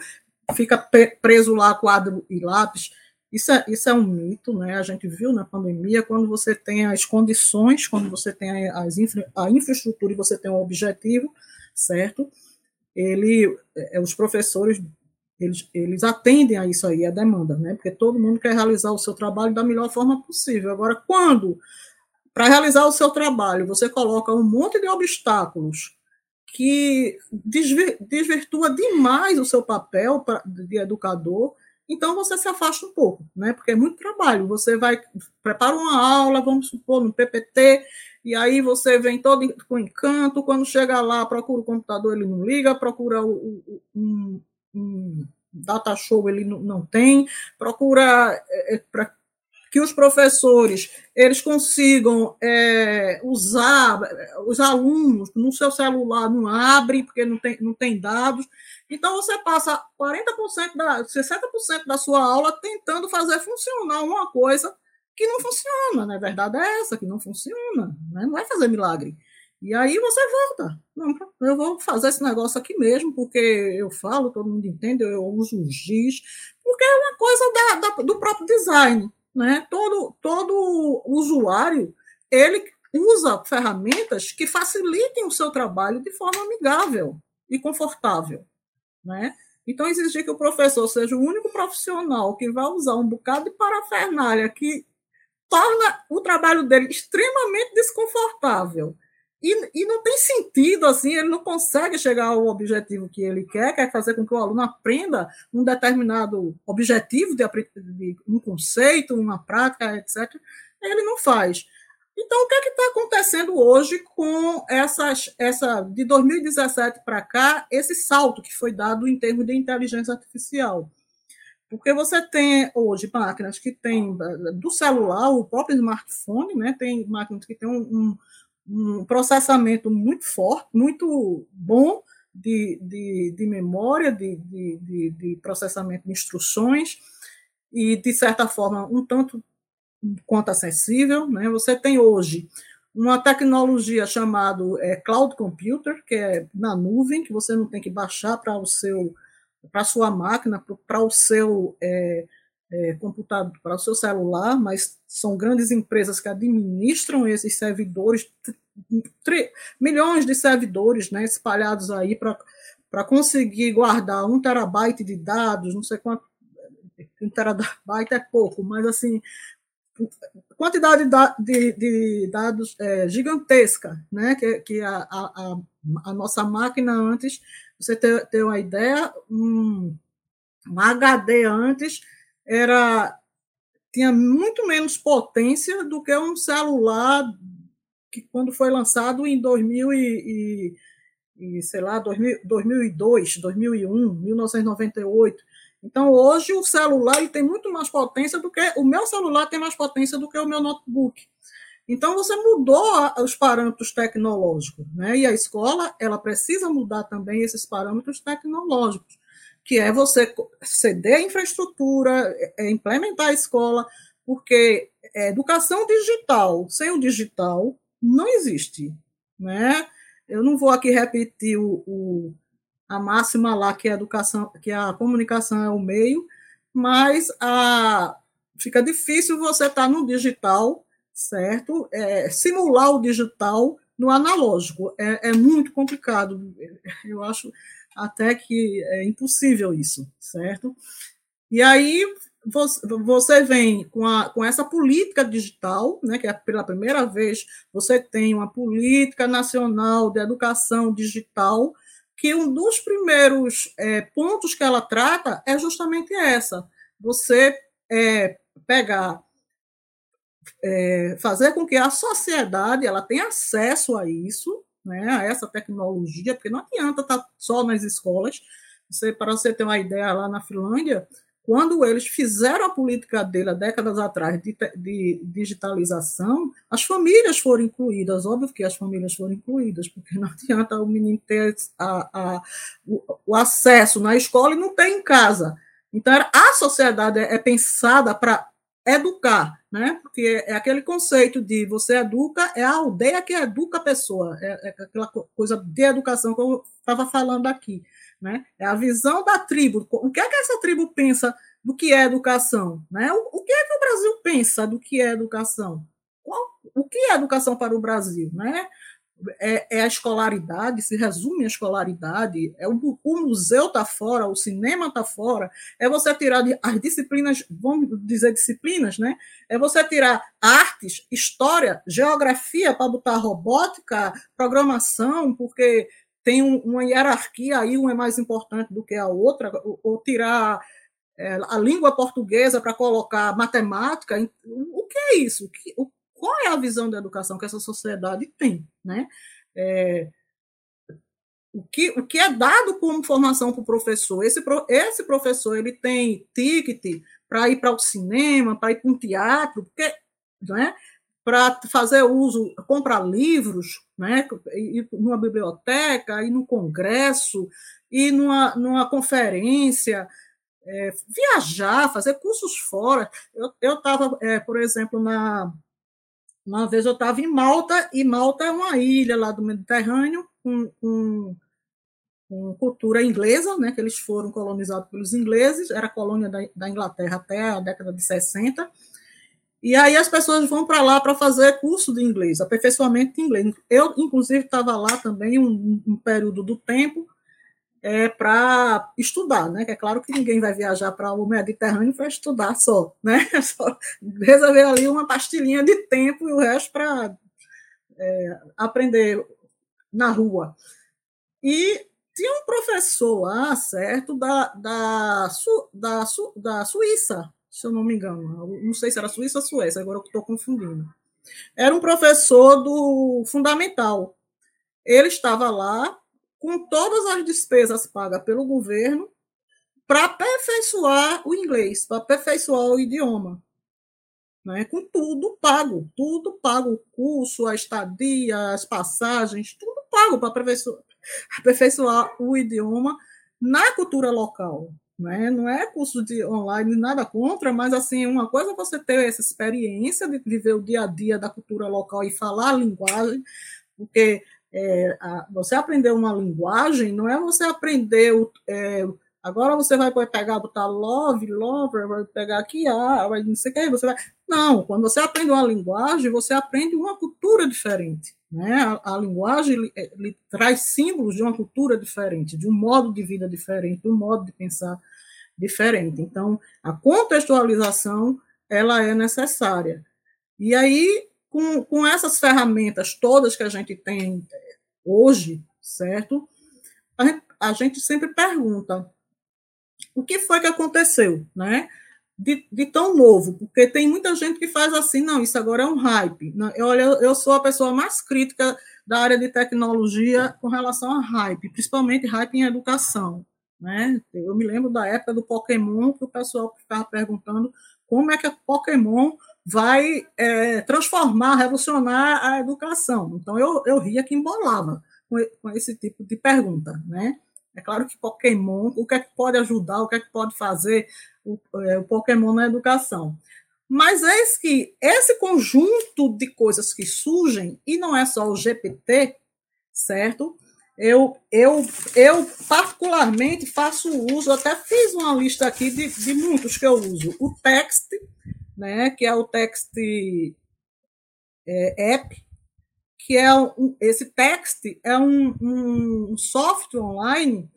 fica preso lá quadro e lápis. Isso é, isso é um mito, né? A gente viu na pandemia, quando você tem as condições, quando você tem as infra, a infraestrutura e você tem um objetivo, certo? Ele, é, os professores eles, eles atendem a isso aí, a demanda, né? Porque todo mundo quer realizar o seu trabalho da melhor forma possível. Agora, quando, para realizar o seu trabalho, você coloca um monte de obstáculos que desvirtua demais o seu papel de educador, então você se afasta um pouco, né? Porque é muito trabalho. Você vai, prepara uma aula, vamos supor, no PPT, e aí você vem todo com encanto, quando chega lá, procura o computador, ele não liga, procura o, o, um, um data show ele não tem, procura é, é que os professores eles consigam é, usar os alunos no seu celular não abre porque não tem, não tem dados então você passa 40% da 60% da sua aula tentando fazer funcionar uma coisa que não funciona, na né? verdade é essa que não funciona, né? não vai fazer milagre. E aí você volta. Não, eu vou fazer esse negócio aqui mesmo, porque eu falo, todo mundo entende, eu uso o giz, porque é uma coisa da, da, do próprio design. Né? Todo, todo usuário ele usa ferramentas que facilitem o seu trabalho de forma amigável e confortável. Né? Então, exigir que o professor seja o único profissional que vai usar um bocado de parafernália que torna o trabalho dele extremamente desconfortável e, e não tem sentido, assim, ele não consegue chegar ao objetivo que ele quer, quer fazer com que o aluno aprenda um determinado objetivo de, de um conceito, uma prática, etc. Ele não faz. Então, o que é está acontecendo hoje com essas, essa de 2017 para cá, esse salto que foi dado em termos de inteligência artificial? Porque você tem hoje máquinas que têm do celular, o próprio smartphone, né? Tem máquinas que têm um um processamento muito forte, muito bom de, de, de memória, de, de, de, processamento de instruções, e, de certa forma, um tanto quanto acessível. Né? Você tem hoje uma tecnologia chamada é, Cloud Computer, que é na nuvem, que você não tem que baixar para o seu para sua máquina, para o seu é, é, computador, para o seu celular, mas são grandes empresas que administram esses servidores, milhões de servidores né, espalhados aí para conseguir guardar um terabyte de dados, não sei quanto, um terabyte é pouco, mas assim, quantidade de, de dados é, gigantesca, né, que, que a, a, a, nossa máquina antes, você ter uma ideia, um, um HD antes era tinha muito menos potência do que um celular que quando foi lançado em 2000 e, e, e sei lá 2000, 2002, 2001, 1998. Então hoje o celular ele tem muito mais potência do que o meu celular tem mais potência do que o meu notebook. Então você mudou os parâmetros tecnológicos, né? E a escola ela precisa mudar também esses parâmetros tecnológicos, que é você ceder a infraestrutura, é, é implementar a escola, porque educação digital sem o digital não existe, né? Eu não vou aqui repetir o, o, a máxima lá que a educação, que a comunicação é o meio, mas a, fica difícil você estar tá no digital, certo? É, simular o digital no analógico é, é, muito complicado. Eu acho até que é impossível isso, certo? E aí você vem com, a, com essa política digital, né, que é pela primeira vez você tem uma política nacional de educação digital, que um dos primeiros é, pontos que ela trata é justamente essa: você é, pegar, é, fazer com que a sociedade ela tenha acesso a isso, né, a essa tecnologia, porque não adianta estar só nas escolas. Você, para você ter uma ideia, lá na Finlândia, quando eles fizeram a política dele há décadas atrás de, de, digitalização, as famílias foram incluídas, óbvio que as famílias foram incluídas, porque não adianta o menino ter a, a, o, o, acesso na escola e não ter em casa. Então, a sociedade é, é pensada para educar, né? Porque é aquele conceito de você educa, é a aldeia que educa a pessoa, é, é aquela coisa de educação que eu estava falando aqui. Né? É a visão da tribo. O que é que essa tribo pensa do que é educação? Né? O, o que é que o Brasil pensa do que é educação? Qual, o que é educação para o Brasil? Né? É, é, a escolaridade, se resume a escolaridade, é o, o museu está fora, o cinema está fora, é você tirar as disciplinas, vamos dizer disciplinas, né? É você tirar artes, história, geografia para botar robótica, programação, porque tem um, uma hierarquia aí, uma é mais importante do que a outra, ou, ou tirar é, a língua portuguesa para colocar matemática. O que é isso? O, qual é a visão da educação que essa sociedade tem? Né? É, o que, o que é dado como formação para o professor? Esse, esse professor ele tem ticket para ir para o cinema, para ir para um teatro, porque né, para fazer uso, comprar livros, né, ir numa biblioteca, ir no congresso, ir numa, numa conferência, é, viajar, fazer cursos fora. Eu estava, é, por exemplo, na uma vez eu estava em Malta, e Malta é uma ilha lá do Mediterrâneo, com, com, com, cultura inglesa, né, que eles foram colonizados pelos ingleses, era colônia da, da Inglaterra até a década de 60, e aí as pessoas vão para lá para fazer curso de inglês, aperfeiçoamento de inglês. Eu, inclusive, estava lá também um, um, período do tempo é, para estudar, né? Que é claro que ninguém vai viajar para o Mediterrâneo para estudar só, né? Só resolver ali uma pastilhinha de tempo e o resto para é, aprender na rua. E tinha um professor lá, certo, da, da, da, da Suíça, se eu não me engano. Não sei se era Suíça ou Suécia, agora eu estou confundindo. Era um professor do fundamental. Ele estava lá com todas as despesas pagas pelo governo para aperfeiçoar o inglês, para aperfeiçoar o idioma. Né? Com tudo pago, tudo pago, o curso, a estadia, as passagens, tudo pago para aperfeiçoar, aperfeiçoar o idioma na cultura local né? Não é curso de online, nada contra, mas assim, uma coisa é você ter essa experiência de viver o dia a dia da cultura local e falar a linguagem, porque é, a, você aprender uma linguagem não é você aprender o, é, agora você vai pegar, botar love, lover, vai pegar aqui, ah, vai não sei o que, você vai. Não, quando você aprende uma linguagem, você aprende uma cultura diferente. Né? A, a linguagem ele, ele traz símbolos de uma cultura diferente, de um modo de vida diferente, de um modo de pensar diferente. Então, a contextualização ela é necessária. E aí, com, com essas ferramentas todas que a gente tem hoje, certo? A gente, a gente sempre pergunta o que foi que aconteceu, né? De, de, tão novo, porque tem muita gente que faz assim, não, isso agora é um hype. Eu, olha, eu sou a pessoa mais crítica da área de tecnologia com relação a hype, principalmente hype em educação. Né? Eu me lembro da época do Pokémon, que o pessoal ficava perguntando como é que a Pokémon vai é, transformar, revolucionar a educação. Então, eu, eu ria que embolava com, com esse tipo de pergunta, né? É claro que Pokémon, o que é que pode ajudar, o que é que pode fazer o, é, o Pokémon na educação. Mas eis que esse conjunto de coisas que surgem, e não é só o GPT, certo? Eu, eu, eu particularmente faço uso, até fiz uma lista aqui de, de muitos que eu uso. O Text, né, que é o Text é, App, que é um, esse Text é um, um software online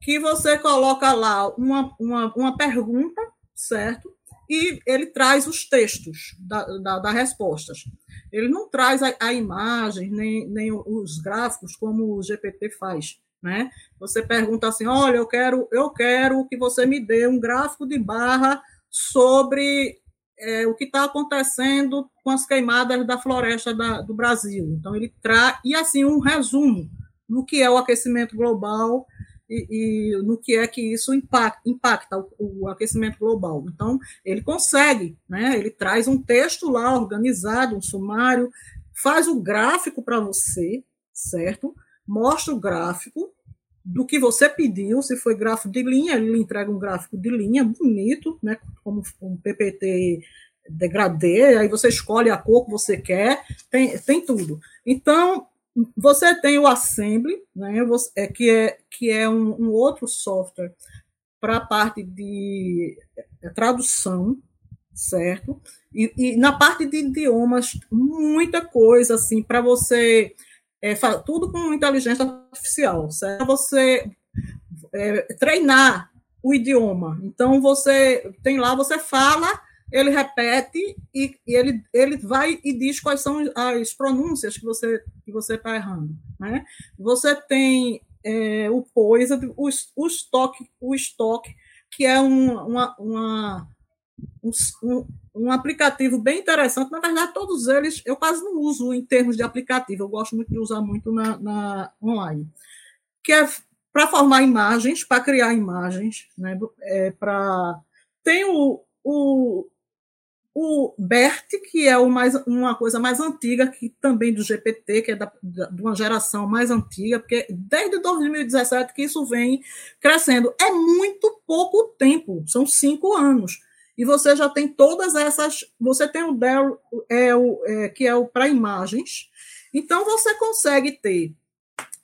que você coloca lá uma, uma, uma pergunta, certo? E ele traz os textos da, da, da respostas. Ele não traz a, a, imagem, nem, nem os gráficos como o GPT faz. Né? Você pergunta assim: olha, eu quero, eu quero que você me dê um gráfico de barra sobre é, o que está acontecendo com as queimadas da floresta da, do Brasil. Então, ele traz, e assim, um resumo do que é o aquecimento global e, e, no que é que isso impacta, impacta o, o, aquecimento global. Então, ele consegue, né? ele traz um texto lá organizado, um sumário, faz o gráfico para você, certo? Mostra o gráfico do que você pediu, se foi gráfico de linha, ele entrega um gráfico de linha bonito, né? como um PPT degradê, aí você escolhe a cor que você quer, tem, tem tudo. Então, você tem o Assembly, né, é, que é, que é um, um outro software para a parte de é, tradução, certo? E, e, na parte de idiomas, muita coisa, assim, para você. É, tudo com inteligência artificial, certo? Você é, treinar o idioma. Então, você tem lá, você fala ele repete e, e, ele, ele vai e diz quais são as pronúncias que você que você está errando. Né? Você tem é, o Poisa, o, o estoque, o estoque, que é um, uma, uma um, um, aplicativo bem interessante. Na verdade, todos eles eu quase não uso em termos de aplicativo, eu gosto muito de usar muito na, na online. Que é para formar imagens, para criar imagens, né? É, para tem o, o o BERT, que é o mais, uma coisa mais antiga, que também do GPT, que é da, da, de uma geração mais antiga, porque desde 2017 que isso vem crescendo. É muito pouco tempo, são cinco anos. E você já tem todas essas. Você tem o Dell, é, o, é, que é o para imagens. Então você consegue ter.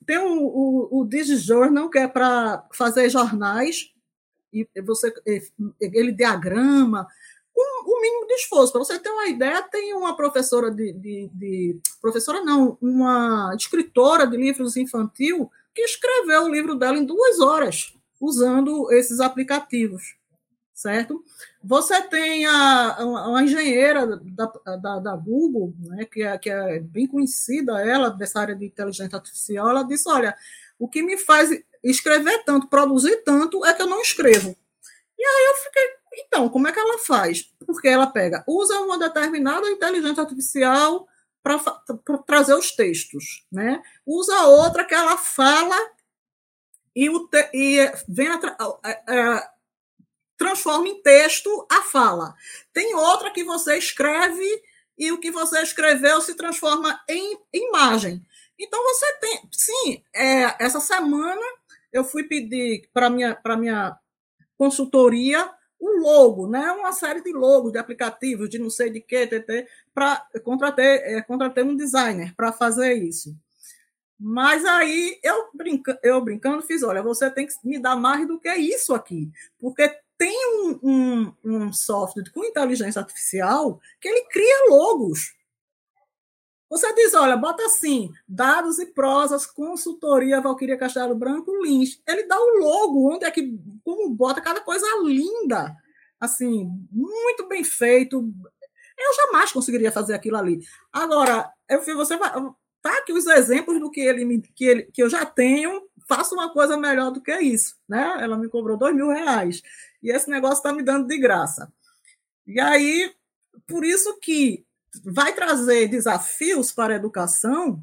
Tem o, o, o DigiJournal, que é para fazer jornais, e você ele diagrama com o mínimo de esforço. Para você ter uma ideia, tem uma professora de, de, de, professora não, uma escritora de livros infantil que escreveu o livro dela em duas horas usando esses aplicativos, certo? Você tem a, uma engenheira da, da, da Google, né, que, é, que é bem conhecida, ela, dessa área de inteligência artificial, ela disse, olha, o que me faz escrever tanto, produzir tanto, é que eu não escrevo. E aí eu fiquei, então, como é que ela faz? Porque ela pega, usa uma determinada inteligência artificial para trazer os textos, né? Usa outra que ela fala e, o te, e vem a, a, a, transforma em texto a fala. Tem outra que você escreve e o que você escreveu se transforma em imagem. Então você tem, sim, é, essa semana eu fui pedir para minha para minha consultoria um logo, né? uma série de logos de aplicativos, de não sei de que, para contratar, é, um designer para fazer isso. Mas aí eu, brinca, eu brincando fiz, olha, você tem que me dar mais do que isso aqui, porque tem um, um, um software com inteligência artificial que ele cria logos. Você diz, olha, bota assim, dados e prosas, consultoria Valquíria Castelo Branco, Lins. Ele dá o logo, onde é que, como bota cada coisa linda, assim, muito bem feito. Eu jamais conseguiria fazer aquilo ali. Agora, eu você vai, tá aqui os exemplos do que ele, que ele que eu já tenho, faço uma coisa melhor do que isso, né? Ela me cobrou dois mil reais e esse negócio está me dando de graça. E aí, por isso que vai trazer desafios para a educação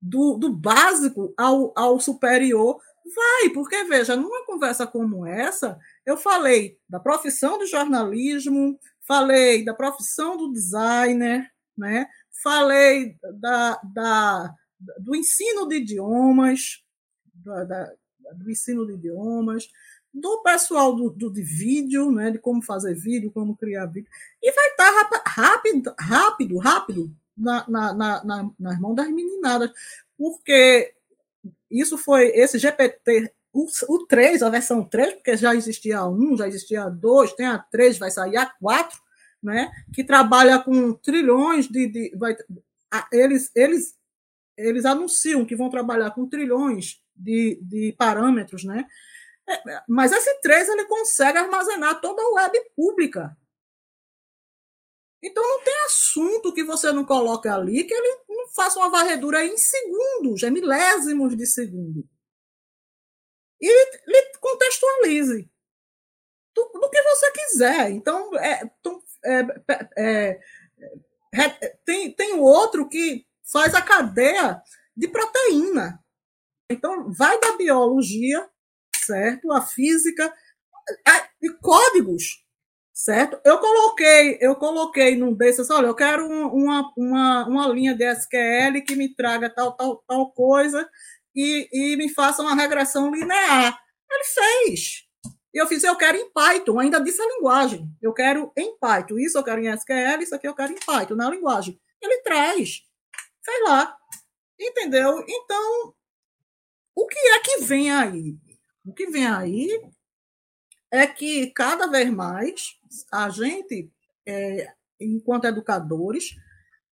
do, do básico ao, ao superior? Vai, porque veja, numa conversa como essa, eu falei da profissão do jornalismo, falei da profissão do designer, né? falei da, da, do ensino de idiomas, da, da, do ensino de idiomas, do pessoal do, do, de vídeo, né, de como fazer vídeo, como criar vídeo, e vai estar tá rápido, rápido, rápido na, na, na, nas mãos das meninadas, porque isso foi, esse GPT, o, o 3, a versão 3, porque já existia a 1, já existia a 2, tem a 3, vai sair a 4, né, que trabalha com trilhões de. de vai, eles, eles, eles anunciam que vão trabalhar com trilhões de, de parâmetros, né? É, mas esse 3 ele consegue armazenar toda a web pública. Então não tem assunto que você não coloque ali que ele não faça uma varredura em segundos, é milésimos de segundo. E ele contextualize do, que você quiser. Então, é, é, é, tem, tem outro que faz a cadeia de proteína. Então, vai da biologia certo? A física e códigos, certo? Eu coloquei, eu coloquei num desses, olha, eu quero uma, uma, uma linha de SQL que me traga tal, tal, tal coisa e, e me faça uma regressão linear. Ele fez. Eu fiz, eu quero em Python, ainda disse a linguagem. Eu quero em Python. Isso eu quero em SQL, isso aqui eu quero em Python, na linguagem. Ele traz. Sei lá. Entendeu? Então, o que é que vem aí? O que vem aí é que cada vez mais a gente, é, enquanto educadores,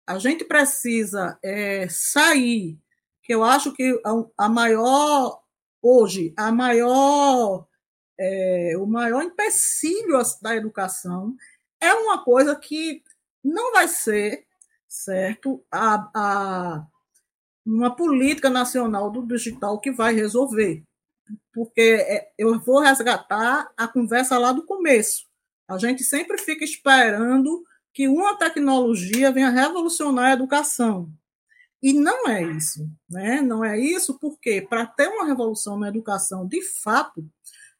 a gente precisa é, sair, que eu acho que a, a maior, hoje, a maior, é, o maior empecilho da educação é uma coisa que não vai ser, certo, a, a, uma política nacional do digital que vai resolver porque é, eu vou resgatar a conversa lá do começo. A gente sempre fica esperando que uma tecnologia venha revolucionar a educação. E não é isso, né? Não é isso porque para ter uma revolução na educação, de fato,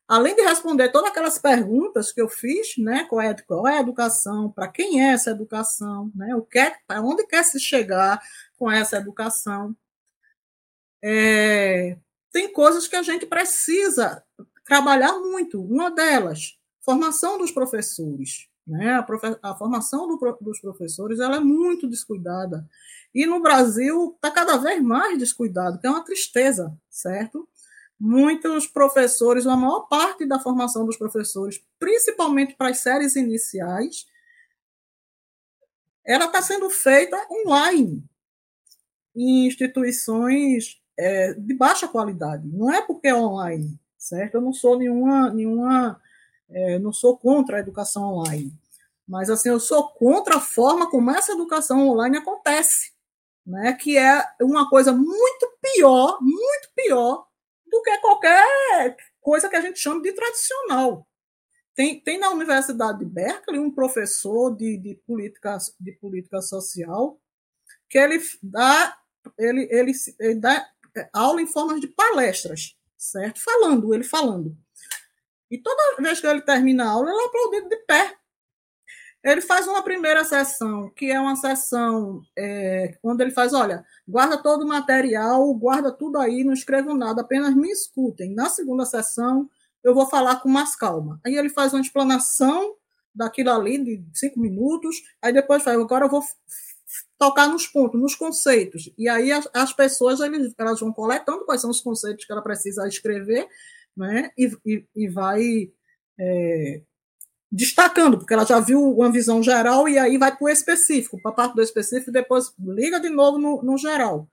além de responder todas aquelas perguntas que eu fiz, né? Qual é, qual é a educação? Para quem é essa educação? Né? O que é, para onde quer se chegar com essa educação? É, tem coisas que a gente precisa trabalhar muito. Uma delas, formação dos professores. Né? A, profe a formação do, dos professores ela é muito descuidada. E no Brasil está cada vez mais descuidado, que é uma tristeza, certo? Muitos professores, a maior parte da formação dos professores, principalmente para as séries iniciais, ela está sendo feita online, em instituições é, de baixa qualidade. Não é porque é online, certo? Eu não sou nenhuma, nenhuma é, não sou contra a educação online, mas assim eu sou contra a forma como essa educação online acontece, né? Que é uma coisa muito pior, muito pior do que qualquer coisa que a gente chama de tradicional. Tem, tem na Universidade de Berkeley um professor de, de, política, de política social que ele dá, ele, ele, ele dá é, aula em forma de palestras, certo? Falando, ele falando. E toda vez que ele termina a aula, ele é aplaudido de pé. Ele faz uma primeira sessão, que é uma sessão é, onde ele faz, olha, guarda todo o material, guarda tudo aí, não escrevam nada, apenas me escutem. Na segunda sessão, eu vou falar com mais calma. Aí ele faz uma explanação daquilo ali, de cinco minutos, aí depois faz, agora eu vou tocar nos pontos, nos conceitos. E aí as, as pessoas eles, elas vão coletando quais são os conceitos que ela precisa escrever, né? E, e, e vai é, destacando, porque ela já viu uma visão geral e aí vai para o específico, para a parte do específico, e depois liga de novo no, no geral.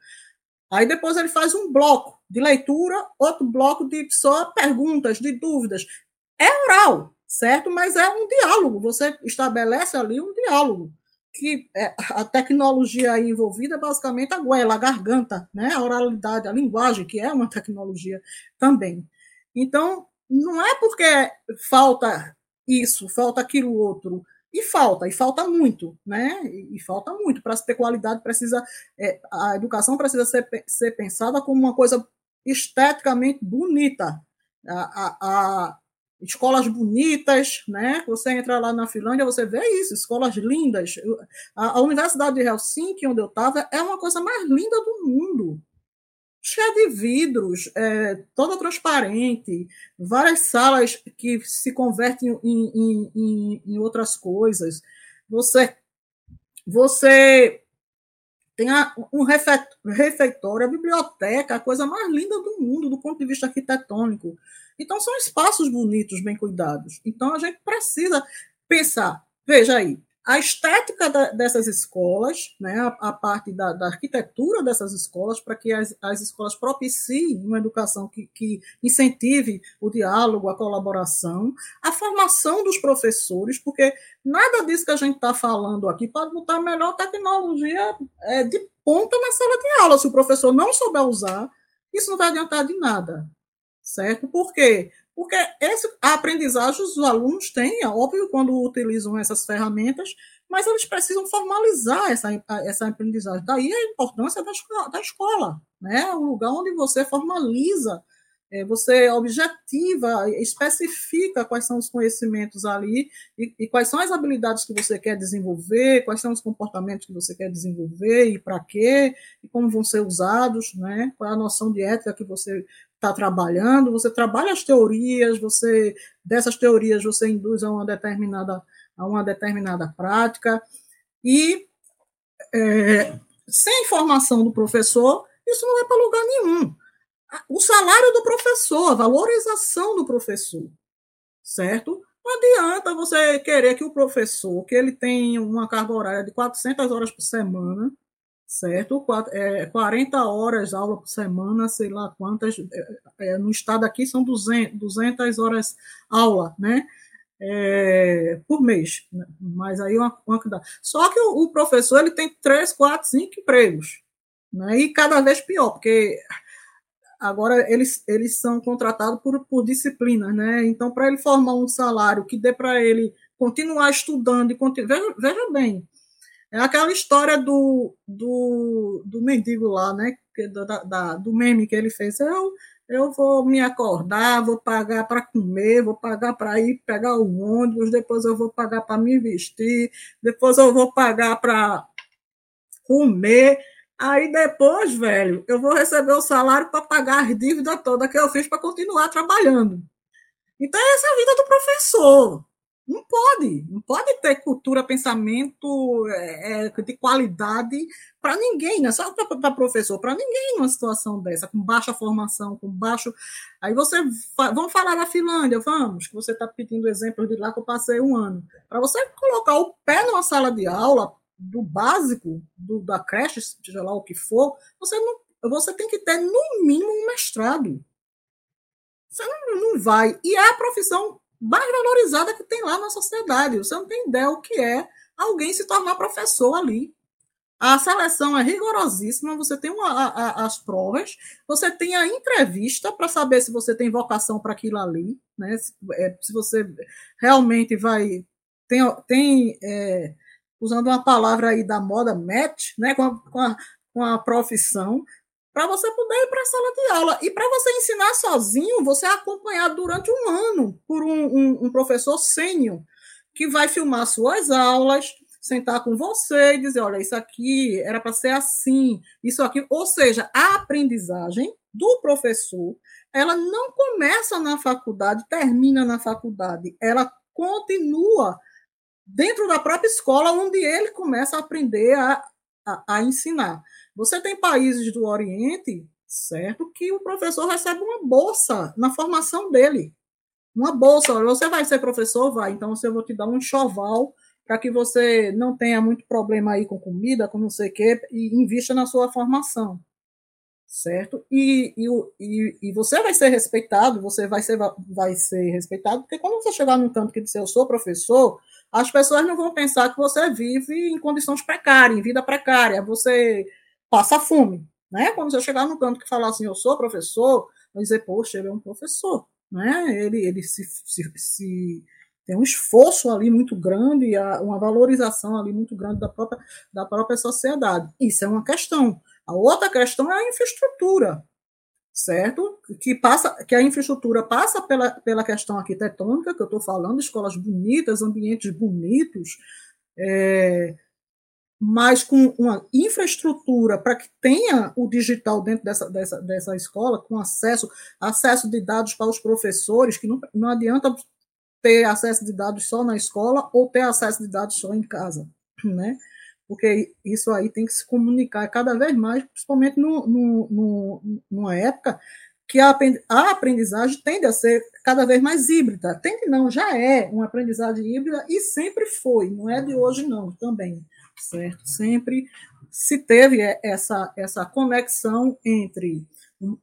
Aí depois ele faz um bloco de leitura, outro bloco de só perguntas, de dúvidas. É oral, certo? Mas é um diálogo. Você estabelece ali um diálogo que é, a tecnologia aí envolvida é basicamente a goela, a garganta, né? a oralidade, a linguagem, que é uma tecnologia também. Então, não é porque falta isso, falta aquilo outro, e falta, e falta muito, né? E, falta muito. Para ter qualidade, precisa. É, a educação precisa ser, ser pensada como uma coisa esteticamente bonita. A, a, a, escolas bonitas, né? Você entra lá na Finlândia, você vê isso, escolas lindas. A, a Universidade de Helsinki, onde eu estava, é uma coisa mais linda do mundo. Cheia de vidros, é, toda transparente, várias salas que se convertem em, em, em, em outras coisas. Você, você tem um refeitório, a biblioteca, a coisa mais linda do mundo, do ponto de vista arquitetônico. Então, são espaços bonitos, bem cuidados. Então, a gente precisa pensar. Veja aí, a estética da, dessas escolas, né, a, a parte da, da, arquitetura dessas escolas, para que as, as escolas propiciem uma educação que, que, incentive o diálogo, a colaboração, a formação dos professores, porque nada disso que a gente está falando aqui pode botar a melhor tecnologia é, de ponta na sala de aula. Se o professor não souber usar, isso não vai adiantar de nada. Certo? Por quê? Porque esse, a aprendizagem os alunos têm, é óbvio, quando utilizam essas ferramentas, mas eles precisam formalizar essa, essa aprendizagem. Daí a importância da escola, da escola né? o lugar onde você formaliza, é, você objetiva, especifica quais são os conhecimentos ali e, e, quais são as habilidades que você quer desenvolver, quais são os comportamentos que você quer desenvolver e para quê, e como vão ser usados, né? qual é a noção de ética que você está trabalhando, você trabalha as teorias, você dessas teorias você induz a uma determinada, a uma determinada prática, e é, sem informação do professor, isso não vai para lugar nenhum. O salário do professor, a valorização do professor, certo? Não adianta você querer que o professor, que ele tenha uma carga horária de 400 horas por semana, certo? É, 40 horas aula por semana, sei lá quantas, é, é no estado aqui são 200, 200 horas aula, né? É, por mês, né? mas aí uma, uma Só que o, o, professor ele tem três, quatro, cinco empregos, né? E cada vez pior, porque agora eles, eles são contratados por, por disciplinas, né? Então, para ele formar um salário que dê para ele continuar estudando e. Veja, veja bem, é aquela história do, do, do mendigo lá, né? Da, da, do meme que ele fez. Eu, eu vou me acordar, vou pagar para comer, vou pagar para ir pegar o ônibus, depois eu vou pagar para me vestir, depois eu vou pagar para comer. Aí depois, velho, eu vou receber o salário para pagar as dívidas todas que eu fiz para continuar trabalhando. Então, essa é a vida do professor. Não pode, não pode ter cultura, pensamento é, é de qualidade para ninguém, não é só para professor, para ninguém numa situação dessa, com baixa formação, com baixo. Aí você. Vamos falar da Finlândia, vamos, que você está pedindo exemplo de lá que eu passei um ano. Para você colocar o pé numa sala de aula, do básico, do, da creche, seja lá o que for, você, não, você tem que ter, no mínimo, um mestrado. Você não, não vai. E é a profissão mais valorizada que tem lá na sociedade. Você não tem ideia o que é alguém se tornar professor ali. A seleção é rigorosíssima, você tem uma, a, a, as provas, você tem a entrevista para saber se você tem vocação para aquilo ali, né? se, é, se, você realmente vai. Tem, tem é, usando uma palavra aí da moda, match né? com, a, com, a, com a profissão para você poder ir para a sala de aula. E para você ensinar sozinho, você é acompanhado durante um ano por um, um, um professor sênior, que vai filmar suas aulas, sentar com você e dizer: olha, isso aqui era para ser assim, isso aqui. Ou seja, a aprendizagem do professor, ela não começa na faculdade, termina na faculdade, ela continua dentro da própria escola, onde ele começa a aprender a, a, a ensinar. Você tem países do Oriente, certo, que o professor recebe uma bolsa na formação dele. Uma bolsa. Você vai ser professor? Vai. Então, eu vou te dar um enxoval para que você não tenha muito problema aí com comida, com não sei o quê, e invista na sua formação. Certo? E, e, e, você vai ser respeitado, você vai ser, vai ser respeitado, porque quando você chegar num campo que dizer eu sou professor, as pessoas não vão pensar que você vive em condições precárias, em vida precária. Você passa fome. Né? Quando você chegar no canto que falar assim, eu sou professor, vai dizer, poxa, ele é um professor. Né? Ele, ele se, se, se tem um esforço ali muito grande, uma valorização ali muito grande da própria, da própria sociedade. Isso é uma questão. A outra questão é a infraestrutura. certo? Que passa, que a infraestrutura passa pela, pela questão arquitetônica que eu estou falando, escolas bonitas, ambientes bonitos, é, mas com uma infraestrutura para que tenha o digital dentro dessa, dessa, dessa escola, com acesso, acesso de dados para os professores, que não, não adianta ter acesso de dados só na escola ou ter acesso de dados só em casa, né? Porque isso aí tem que se comunicar cada vez mais, principalmente no, no, no, numa época que a aprendizagem tende a ser cada vez mais híbrida. Tende não, já é uma aprendizagem híbrida e sempre foi, não é de hoje não, também, certo? Sempre se teve essa, essa conexão entre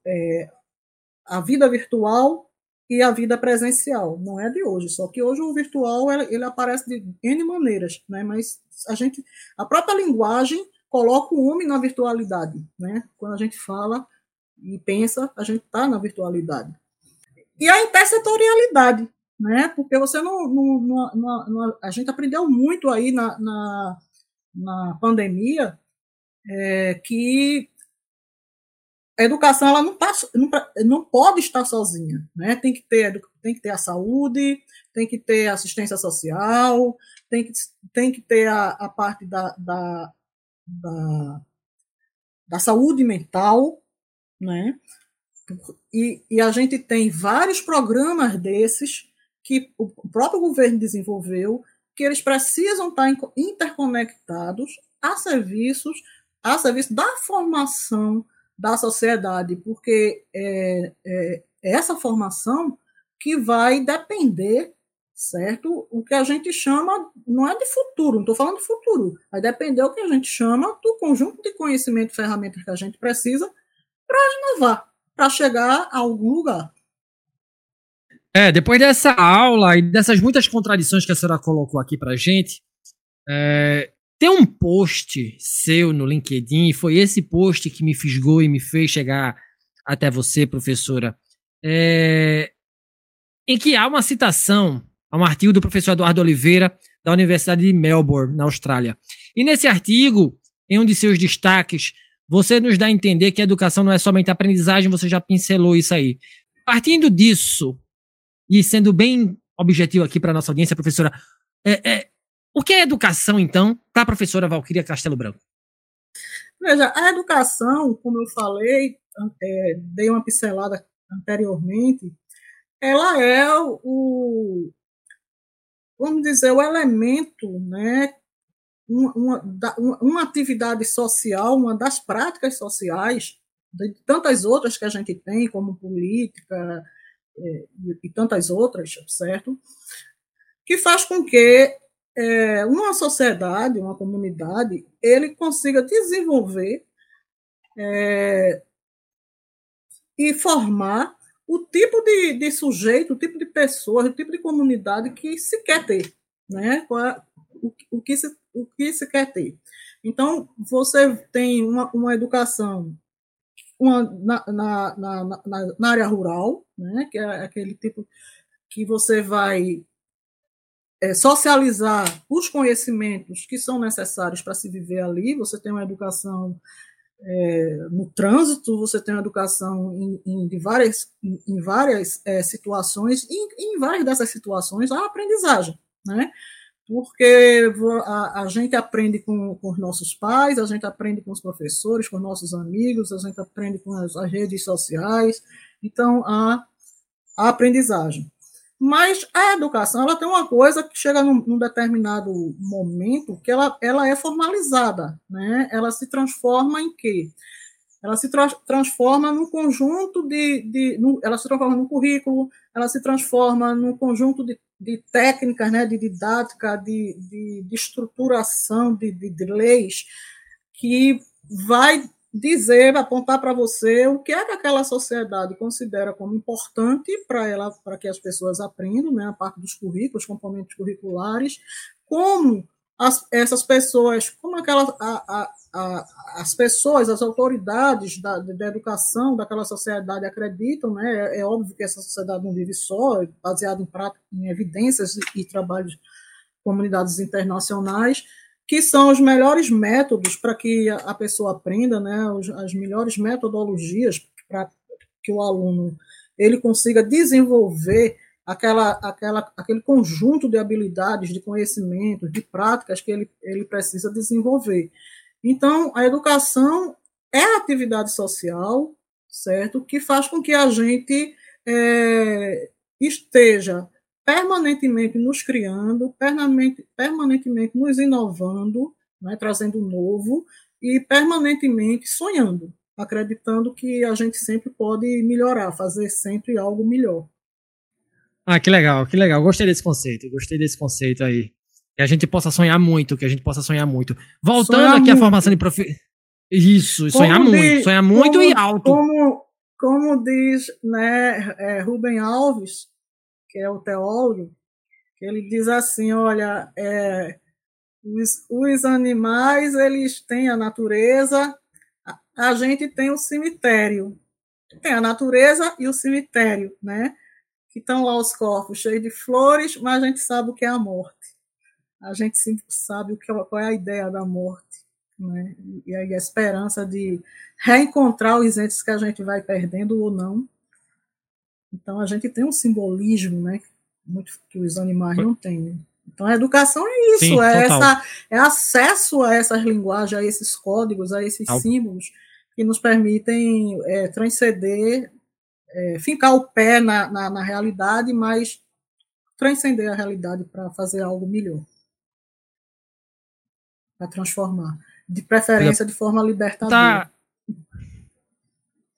é, a vida virtual e a vida presencial. Não é de hoje, só que hoje o virtual ele, ele aparece de N maneiras, né? mas a gente, a própria linguagem coloca o homem na virtualidade. Né? Quando a gente fala e pensa, a gente está na virtualidade. E a intersetorialidade, né? porque você não, não, não, não, A gente aprendeu muito aí na, na, na pandemia é, que a educação ela não, tá, não, não pode estar sozinha, né? Tem que ter tem que ter a saúde, tem que ter assistência social, tem que, tem que ter a, a parte da, da, da, da saúde mental, né? E, e, a gente tem vários programas desses que o próprio governo desenvolveu, que eles precisam estar interconectados a serviços, a serviço da formação da sociedade, porque é, é, é essa formação que vai depender, certo? O que a gente chama, não é de futuro, não estou falando de futuro, vai depender o que a gente chama do conjunto de conhecimento e ferramentas que a gente precisa para inovar, para chegar a algum lugar. É, depois dessa aula e dessas muitas contradições que a senhora colocou aqui para gente, é, tem um post seu no LinkedIn, e foi esse post que me fisgou e me fez chegar até você, professora, é, em que há uma citação a um artigo do professor Eduardo Oliveira, da Universidade de Melbourne, na Austrália. E nesse artigo, em um de seus destaques, você nos dá a entender que a educação não é somente aprendizagem, você já pincelou isso aí. Partindo disso, e sendo bem objetivo aqui para nossa audiência, professora, é, é, o que é educação, então, para a professora Valquíria Castelo Branco? Veja, a educação, como eu falei, é, dei uma pincelada anteriormente, ela é o, vamos dizer, o elemento, né, uma, uma, uma atividade social, uma das práticas sociais, de tantas outras que a gente tem, como política e, e tantas outras, certo? Que faz com que é, uma sociedade, uma comunidade, ele consiga desenvolver é, e formar o tipo de, de, sujeito, o tipo de pessoa, o tipo de comunidade que se quer ter, né? É, o, o, que, se, o que se quer ter. Então, você tem uma, uma educação uma, na, na, na, na, área rural, né? que é aquele tipo que você vai é, socializar os conhecimentos que são necessários para se viver ali. Você tem uma educação é, no trânsito, você tem uma educação em, em, de várias, em, em várias é, situações, e em, em várias dessas situações a aprendizagem, né? Porque a, a gente aprende com, com, os nossos pais, a gente aprende com os professores, com os nossos amigos, a gente aprende com as, as redes sociais, então a, a aprendizagem. Mas a educação ela tem uma coisa que chega num, num, determinado momento que ela, ela é formalizada, né? Ela se transforma em quê? Ela se tra transforma num conjunto de, de no, ela se transforma num currículo, ela se transforma num conjunto de, de técnicas, né? De didática, de, de, de estruturação de, de, de leis que vai dizer, apontar para você o que é que aquela sociedade considera como importante para ela, para que as pessoas aprendam, né, a parte dos currículos, componentes curriculares, como as, essas pessoas, como aquela, a, a, a, as pessoas, as autoridades da, da educação daquela sociedade acreditam, né, é, é, óbvio que essa sociedade não vive só, é baseada em, em evidências e, e trabalhos de comunidades internacionais, que são os melhores métodos para que a pessoa aprenda, né, as melhores metodologias para que o aluno ele consiga desenvolver aquela, aquela, aquele conjunto de habilidades, de conhecimentos, de práticas que ele, ele precisa desenvolver. Então, a educação é a atividade social, certo? Que faz com que a gente é, esteja permanentemente nos criando, permanentemente, permanentemente nos inovando, né, trazendo novo e permanentemente sonhando, acreditando que a gente sempre pode melhorar, fazer sempre algo melhor. Ah, que legal, que legal. Gostei desse conceito, gostei desse conceito aí. Que a gente possa sonhar muito, que a gente possa sonhar muito. Voltando sonhar aqui à formação de profe... Isso, sonhar muito, diz, sonhar muito como, e alto. Como, como diz né, é, Rubem Alves, que é o teólogo, ele diz assim, olha, é, os, os animais, eles têm a natureza, a, a gente tem o cemitério. Tem a natureza e o cemitério, né? Que estão lá os corpos cheios de flores, mas a gente sabe o que é a morte. A gente sabe o que, é, qual é a ideia da morte. Né? E aí a esperança de reencontrar os entes que a gente vai perdendo ou não. Então a gente tem um simbolismo, né? Muito que os animais não têm. Então a educação é isso, Sim, é, essa, é acesso a essas linguagens, a esses códigos, a esses símbolos que nos permitem é, transcender é, fincar o pé na, na, na realidade, mas transcender a realidade para fazer algo melhor. Para transformar. De preferência de forma libertadora. Tá.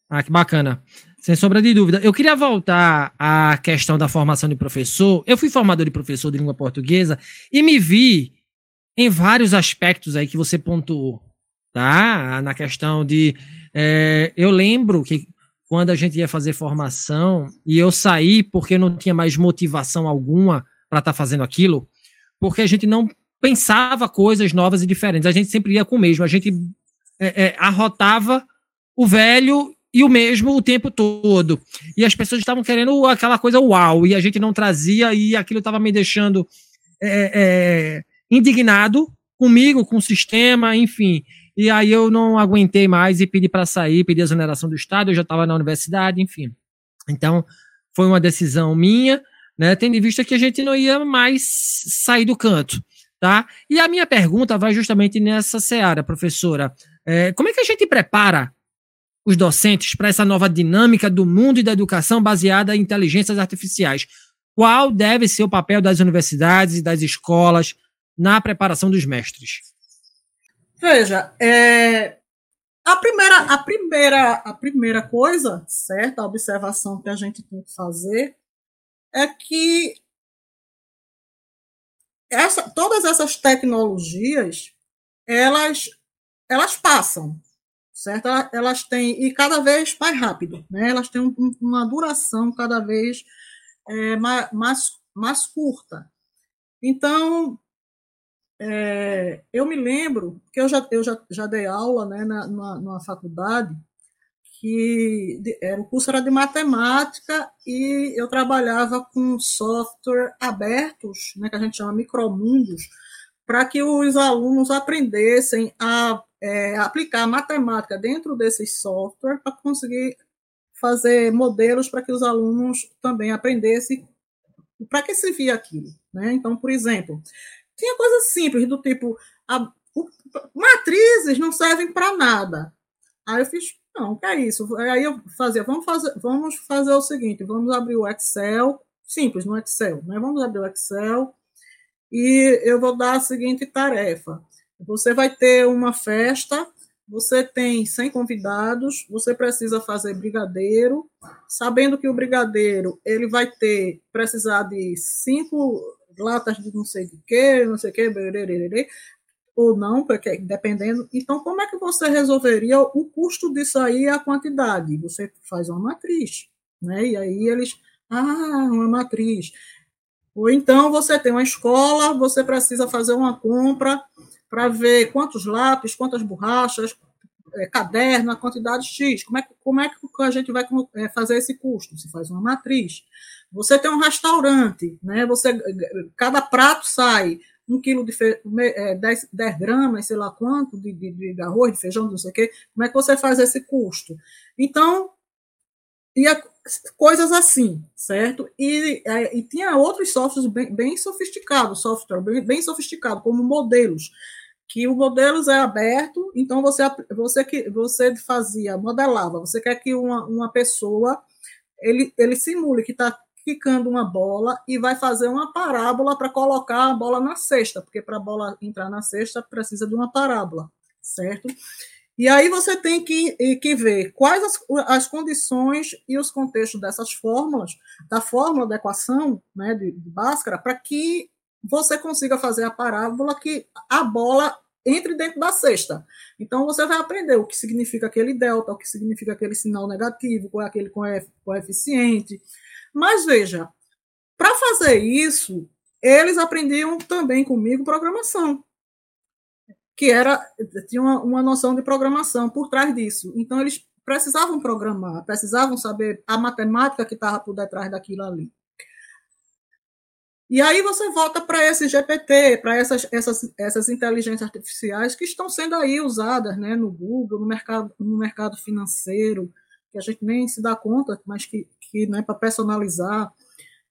Ah, que bacana. Sem sombra de dúvida. Eu queria voltar à questão da formação de professor. Eu fui formador de professor de língua portuguesa e me vi em vários aspectos aí que você pontuou, tá? Na questão de. É, eu lembro que quando a gente ia fazer formação e eu saí porque não tinha mais motivação alguma para estar tá fazendo aquilo, porque a gente não pensava coisas novas e diferentes, a gente sempre ia com o mesmo, a gente é, é, arrotava o velho e o mesmo o tempo todo. E as pessoas estavam querendo aquela coisa uau, e a gente não trazia, e aquilo estava me deixando é, é, indignado comigo, com o sistema, enfim. E aí eu não aguentei mais e pedi para sair, pedi a exoneração do Estado, eu já estava na universidade, enfim. Então, foi uma decisão minha, né, tendo em vista que a gente não ia mais sair do canto. Tá? E a minha pergunta vai justamente nessa seara, professora. É, como é que a gente prepara os docentes para essa nova dinâmica do mundo e da educação baseada em inteligências artificiais? Qual deve ser o papel das universidades e das escolas na preparação dos mestres? Veja, é, a primeira, a primeira, a primeira coisa, certa, a observação que a gente tem que fazer é que essa, todas essas tecnologias, elas, elas passam, certo? Elas têm e cada vez mais rápido, né? Elas têm um, uma duração cada vez é, mais, mais, mais curta. Então, é, eu me lembro que eu já, eu já, já dei aula né, na, numa, numa faculdade que era, o curso era de matemática e eu trabalhava com software abertos, né, que a gente chama micromundos, para que os alunos aprendessem a é, aplicar matemática dentro desses software para conseguir fazer modelos para que os alunos também aprendessem para que se via aquilo. Né? Então, por exemplo, tinha coisas simples, do tipo, a, o, matrizes não servem para nada. Aí eu fiz, não, que é isso? Aí eu fazia, vamos fazer, vamos fazer o seguinte, vamos abrir o Excel, simples no Excel, né? Vamos abrir o Excel e eu vou dar a seguinte tarefa. Você vai ter uma festa, você tem 100 convidados, você precisa fazer brigadeiro, sabendo que o brigadeiro ele vai ter precisar de cinco latas de não sei de que, não sei o que, ou não, porque dependendo. Então, como é que você resolveria o custo disso aí a quantidade? Você faz uma matriz, né? E aí eles, ah, uma matriz. Ou então você tem uma escola, você precisa fazer uma compra para ver quantos lápis, quantas borrachas, é, caderno, a quantidade X. Como é, como é que a gente vai é, fazer esse custo? Se faz uma matriz. Você tem um restaurante, né? Você, cada prato sai um quilo de fe, 10, é, 10 gramas, sei lá quanto, de, de, de arroz, de feijão, não sei o quê. Como é que você faz esse custo? Então, e a, coisas assim, certo? E, é, e tinha outros softwares bem, bem sofisticados, software bem, bem sofisticado, como modelos, que o modelos é aberto, então você você que você fazia, modelava, você quer que uma, uma pessoa ele, ele simule que está quicando uma bola e vai fazer uma parábola para colocar a bola na cesta, porque para a bola entrar na cesta precisa de uma parábola, certo? E aí você tem que, que ver quais as, as condições e os contextos dessas fórmulas, da fórmula da equação né, de, de Bhaskara, para que você consiga fazer a parábola que a bola entre dentro da cesta. Então você vai aprender o que significa aquele delta, o que significa aquele sinal negativo, qual é aquele coeficiente. Mas veja, para fazer isso, eles aprendiam também comigo programação que era tinha uma, uma noção de programação por trás disso. Então eles precisavam programar, precisavam saber a matemática que estava por detrás daquilo ali. E aí você volta para esse GPT, para essas, essas, essas inteligências artificiais que estão sendo aí usadas né, no Google, no mercado, no mercado financeiro, que a gente nem se dá conta, mas que, que né, para personalizar.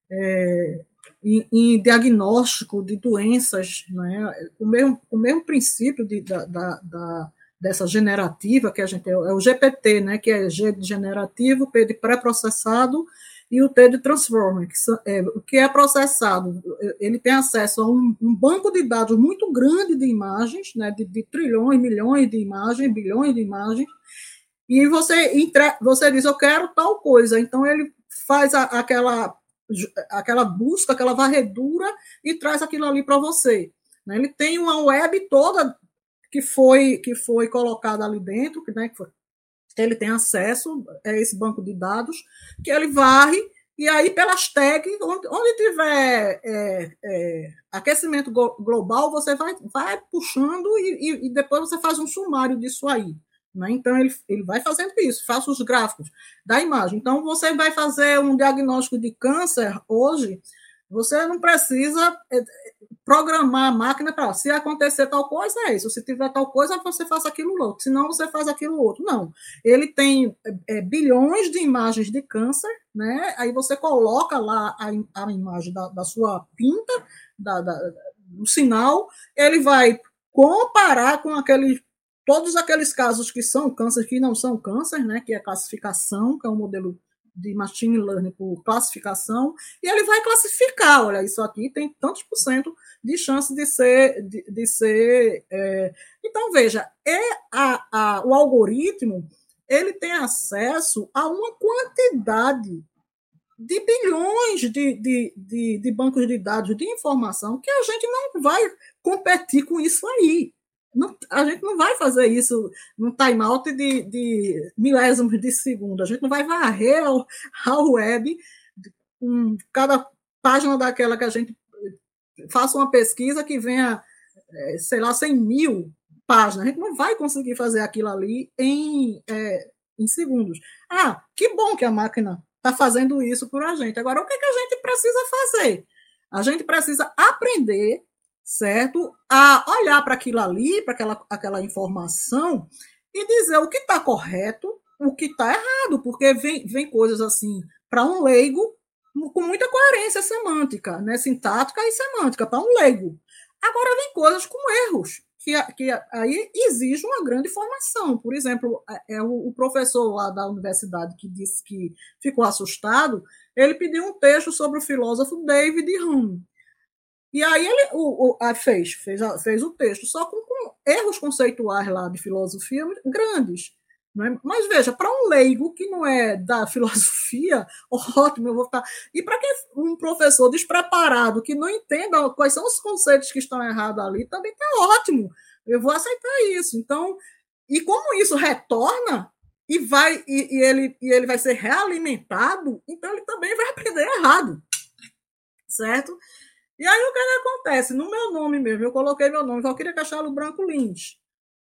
É, em, em diagnóstico de doenças, né? o, mesmo, o mesmo princípio de, da, da, da, dessa generativa que a gente é, é o GPT, né? que é G de generativo, P de pré-processado e o T de transformer, que é, o que é processado, ele tem acesso a um, um, banco de dados muito grande de imagens, né, de, de, trilhões, milhões de imagens, bilhões de imagens, e você, entre, você diz, eu quero tal coisa, então ele faz a, aquela aquela busca, aquela varredura e traz aquilo ali para você. Né? Ele tem uma web toda que foi que foi colocada ali dentro, né? ele tem acesso a esse banco de dados, que ele varre e aí pelas tags, onde, tiver é, é, aquecimento global, você vai, vai puxando e, e depois você faz um sumário disso aí. Né? Então, ele, ele vai fazendo isso, faça os gráficos da imagem. Então, você vai fazer um diagnóstico de câncer hoje, você não precisa é, programar a máquina para se acontecer tal coisa, é isso. Se tiver tal coisa, você faça aquilo outro. Se não, você faz aquilo outro. Não. Ele tem é, bilhões de imagens de câncer, né? Aí você coloca lá a, a imagem da, da sua pinta, da, da, do sinal, ele vai comparar com aquele todos aqueles casos que são câncer, que não são câncer, né, que é classificação, que é um modelo de machine learning por classificação, e ele vai classificar, olha, isso aqui tem tantos por cento de chance de ser, de, de ser, é... então veja, é a, a, o algoritmo, ele tem acesso a uma quantidade de bilhões de, de, de, de bancos de dados de informação que a gente não vai competir com isso aí. Não, a gente não vai fazer isso num time-out de, de milésimos de segundo. A gente não vai varrer a web com cada página daquela que a gente faça uma pesquisa que venha, é, sei lá, 100 mil páginas. A gente não vai conseguir fazer aquilo ali em, é, em segundos. Ah, que bom que a máquina está fazendo isso por a gente. Agora, o que, que a gente precisa fazer? A gente precisa aprender certo? A olhar para aquilo ali, para aquela, aquela informação e dizer o que está correto, o que está errado, porque vem, vem coisas assim para um leigo com muita coerência semântica, né? sintática e semântica, para um leigo. Agora vem coisas com erros, que, que aí exige uma grande formação. Por exemplo, é, é o, o professor lá da universidade que disse que ficou assustado, ele pediu um texto sobre o filósofo David Hume. E aí ele o, o, a fez, fez, fez o texto, só com, com, erros conceituais lá de filosofia grandes. É? Mas veja, para um leigo que não é da filosofia, ótimo, eu vou ficar. E para um professor despreparado que não entenda quais são os conceitos que estão errados ali, também está ótimo. Eu vou aceitar isso. Então, e como isso retorna e vai e, e ele, e ele vai ser realimentado, então ele também vai aprender errado. Certo? E aí o que, que acontece? No meu nome mesmo, eu coloquei meu nome, Valquíria Cachalo Branco Lins.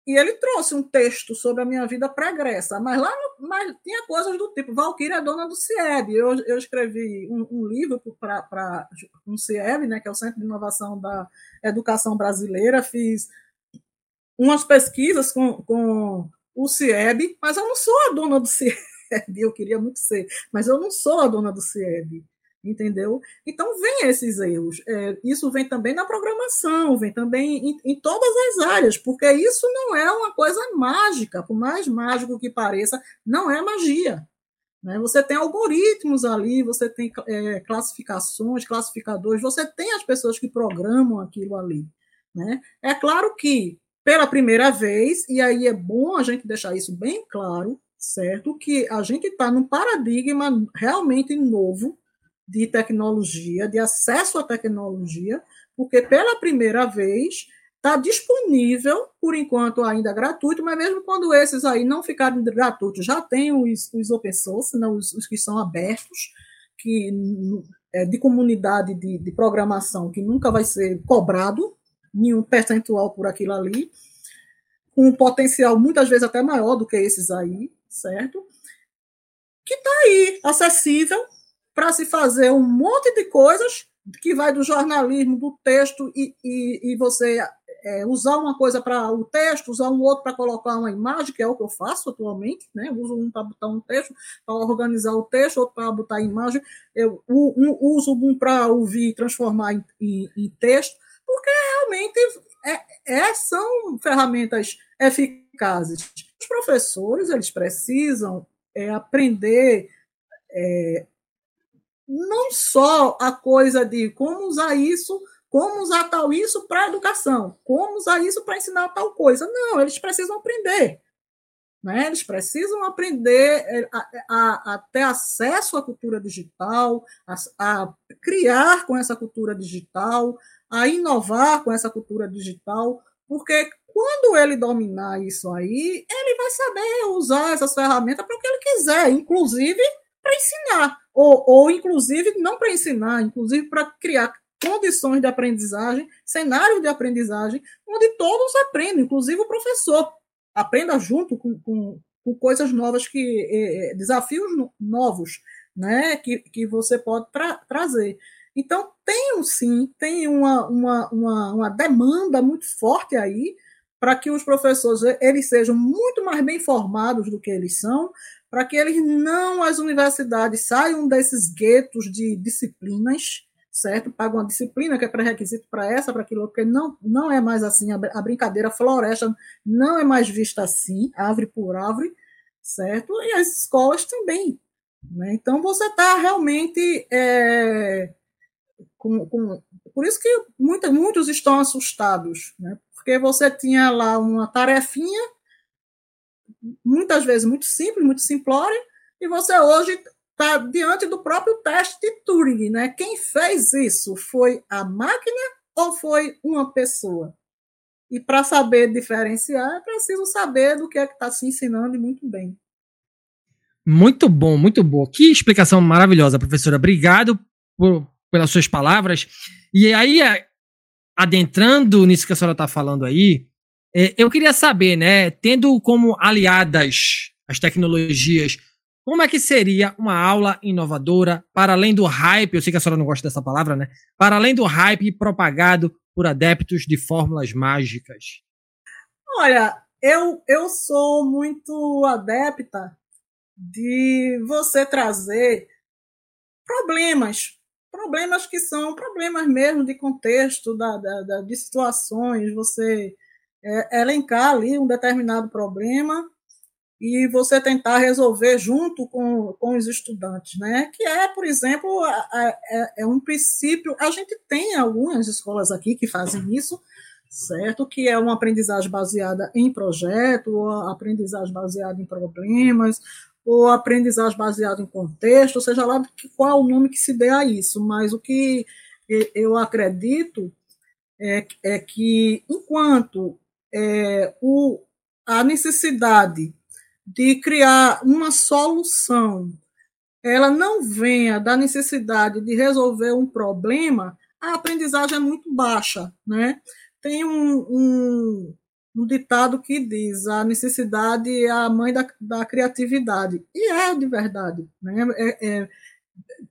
E ele trouxe um texto sobre a minha vida pregressa, mas lá no, mas tinha coisas do tipo, Valquíria é dona do CIEB. Eu, eu escrevi um, um livro para um CIEB, né, que é o Centro de Inovação da Educação Brasileira, fiz umas pesquisas com, com o CIEB, mas eu não sou a dona do. CIEB, eu queria muito ser, mas eu não sou a dona do CIEB, entendeu? Então, vem esses erros. É, isso vem também na programação, vem também em, em, todas as áreas, porque isso não é uma coisa mágica, por mais mágico que pareça, não é magia. Né? Você tem algoritmos ali, você tem é, classificações, classificadores, você tem as pessoas que programam aquilo ali. Né? É claro que, pela primeira vez, e aí é bom a gente deixar isso bem claro, certo? Que a gente está num paradigma realmente novo de tecnologia, de acesso à tecnologia, porque pela primeira vez está disponível, por enquanto ainda gratuito, mas mesmo quando esses aí não ficarem gratuitos, já tem os, os open source, os, os que são abertos, que é, de comunidade de, de programação, que nunca vai ser cobrado nenhum percentual por aquilo ali, com um potencial muitas vezes até maior do que esses aí, certo? Que está aí, acessível, para se fazer um monte de coisas que vai do jornalismo, do texto, e, e, e você é, usar uma coisa para o texto, usar um outro para colocar uma imagem, que é o que eu faço atualmente, né? Eu uso um para botar um texto, para organizar o texto, outro para botar a imagem, eu um, uso um para ouvir e transformar em, em, em, texto, porque realmente é, é, são ferramentas eficazes. Os professores, eles precisam é, aprender é, não só a coisa de como usar isso, como usar tal isso para educação, como usar isso para ensinar tal coisa. Não, eles precisam aprender. Né? Eles precisam aprender é, a, a, a ter acesso à cultura digital, a, a, criar com essa cultura digital, a inovar com essa cultura digital, porque quando ele dominar isso aí, ele vai saber usar essas ferramentas para o que ele quiser, inclusive para ensinar, ou, ou inclusive não para ensinar, inclusive para criar condições de aprendizagem, cenários de aprendizagem, onde todos aprendem, inclusive o professor aprenda junto com, com, com coisas novas, que eh, desafios novos, né, que, que você pode tra trazer. Então, tem sim, tem uma, uma, uma, uma demanda muito forte aí para que os professores eles sejam muito mais bem formados do que eles são, para que eles não, as universidades, saiam desses guetos de disciplinas, certo? Pagam uma disciplina que é pré-requisito para essa, para aquilo, porque não, não é mais assim, a, a brincadeira floresta não é mais vista assim, árvore por árvore, certo? E as escolas também. Né? Então, você está realmente. É, com, com, por isso que muita, muitos estão assustados, né? porque você tinha lá uma tarefinha muitas vezes muito simples, muito simplória, e você hoje está diante do próprio teste de Turing. Né? Quem fez isso foi a máquina ou foi uma pessoa? E para saber diferenciar, é preciso saber do que é que está se ensinando e muito bem. Muito bom, muito boa. Que explicação maravilhosa, professora. Obrigado por, pelas suas palavras. E aí, adentrando nisso que a senhora está falando aí, eu queria saber, né, tendo como aliadas as tecnologias, como é que seria uma aula inovadora, para além do hype, eu sei que a senhora não gosta dessa palavra, né? Para além do hype propagado por adeptos de fórmulas mágicas? Olha, eu, eu sou muito adepta de você trazer problemas, problemas que são problemas mesmo de contexto, da, da, de situações, você é, elencar ali um determinado problema e você tentar resolver junto com, com os estudantes, né? Que é, por exemplo, é, é um princípio. A gente tem algumas escolas aqui que fazem isso, certo? Que é uma aprendizagem baseada em projeto, ou aprendizagem baseada em problemas, ou aprendizagem baseada em contexto, seja lá qual o nome que se dê a isso. Mas o que eu acredito é, é que enquanto é, o, a necessidade de criar uma solução ela não venha da necessidade de resolver um problema, a aprendizagem é muito baixa. Né? Tem um, um, um ditado que diz a necessidade é a mãe da, da criatividade. E é de verdade. Né? É, é,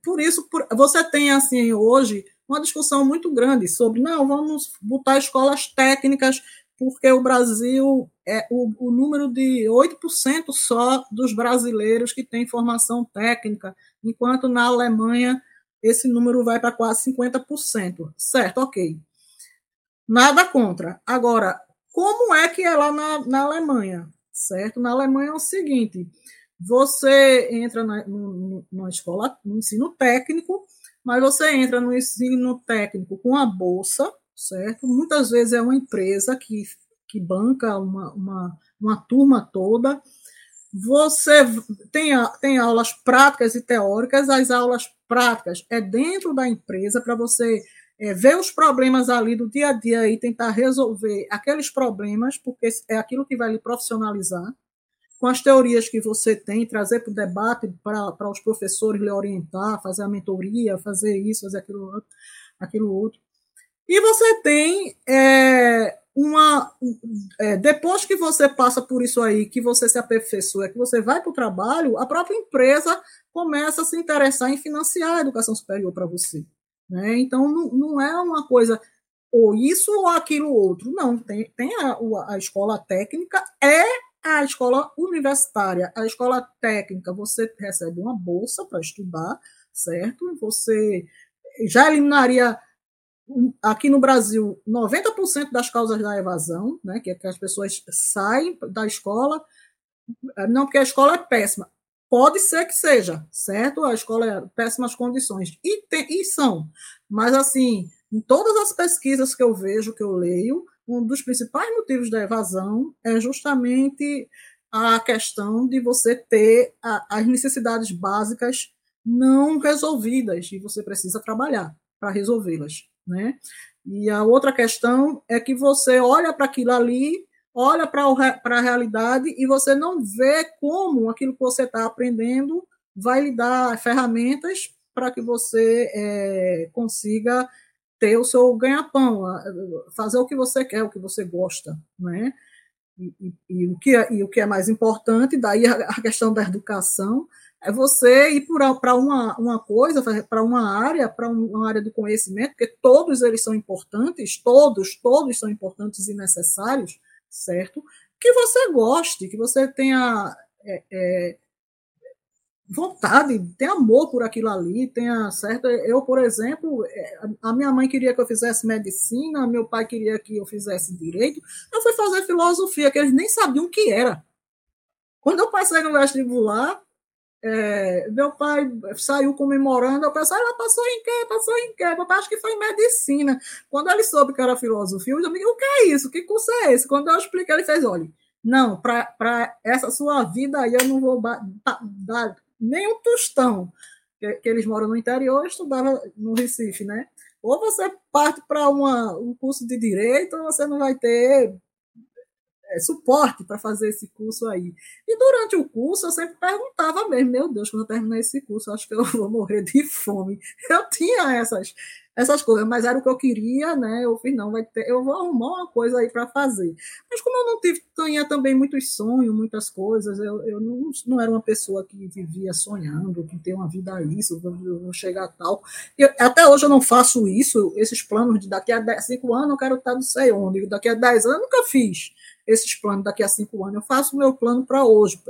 por isso, por, você tem assim hoje uma discussão muito grande sobre não, vamos botar escolas técnicas porque o Brasil é o, o número de 8% só dos brasileiros que têm formação técnica, enquanto na Alemanha esse número vai para quase 50%. Certo, ok. Nada contra. Agora, como é que é lá na, na Alemanha? Certo? Na Alemanha é o seguinte: você entra na, escola, no ensino técnico, mas você entra no ensino técnico com a bolsa, certo? Muitas vezes é uma empresa que, que banca uma, uma, uma turma toda. Você tem, tem aulas práticas e teóricas, as aulas práticas é dentro da empresa para você é, ver os problemas ali do dia a dia e tentar resolver aqueles problemas, porque é aquilo que vai lhe profissionalizar, com as teorias que você tem, trazer para o debate para os professores lhe orientar, fazer a mentoria, fazer isso, fazer aquilo, aquilo outro. E você tem é, uma. É, depois que você passa por isso aí, que você se aperfeiçoa, que você vai para o trabalho, a própria empresa começa a se interessar em financiar a educação superior para você. Né? Então, não, não é uma coisa ou isso ou aquilo outro. Não, tem, tem a, a escola técnica, é a escola universitária. A escola técnica, você recebe uma bolsa para estudar, certo? Você já eliminaria aqui no Brasil 90% das causas da evasão, né, que é que as pessoas saem da escola, não porque a escola é péssima, Pode ser que seja, certo? A escola é péssimas condições. E, tem, e são. Mas, assim, em todas as pesquisas que eu vejo, que eu leio, um dos principais motivos da evasão é justamente a questão de você ter a, as necessidades básicas não resolvidas e você precisa trabalhar para resolvê-las, né? E a outra questão é que você olha para aquilo ali olha para a realidade e você não vê como aquilo que você está aprendendo vai lhe dar ferramentas para que você é, consiga ter o seu ganha-pão, fazer o que você quer, o que você gosta, né? E, e, e, o, que é, e o que é mais importante, daí a, a questão da educação, é você ir para uma, uma coisa, para uma área, para uma área do conhecimento, porque todos eles são importantes, todos, todos são importantes e necessários, certo? Que você goste, que você tenha é, é, vontade, tenha amor por aquilo ali, tenha certo. Eu, por exemplo, é, a minha mãe queria que eu fizesse medicina, meu pai queria que eu fizesse direito. Eu fui fazer filosofia, que eles nem sabiam o que era. Quando eu passei no vestibular, é, meu pai saiu comemorando, eu pensei, ela passou em quê? Passou em quê? Papai, acho que foi em medicina. Quando ele soube que era filosofia, eu disse, o que é isso? Que curso é esse? Quando eu expliquei, ele fez, olha, não, para essa sua vida aí eu não vou dar nem um tostão. Que, que, eles moram no interior, eu estudava no Recife, né? Ou você parte para um curso de direito, ou você não vai ter suporte para fazer esse curso aí. E durante o curso eu sempre perguntava mesmo, meu Deus, quando eu terminar esse curso, acho que eu vou morrer de fome. Eu tinha essas, essas coisas, mas era o que eu queria, né? Eu fiz, não, vai ter, eu vou arrumar uma coisa aí para fazer. Mas como eu não tive, tinha também muitos sonhos, muitas coisas, eu, eu não, não era uma pessoa que vivia sonhando, que tem uma vida isso, eu vou chegar a tal. Eu, até hoje eu não faço isso, esses planos de daqui a 5 anos eu quero estar não sei onde, daqui a 10 anos eu nunca fiz esses planos daqui a cinco anos. Eu faço o meu plano para hoje.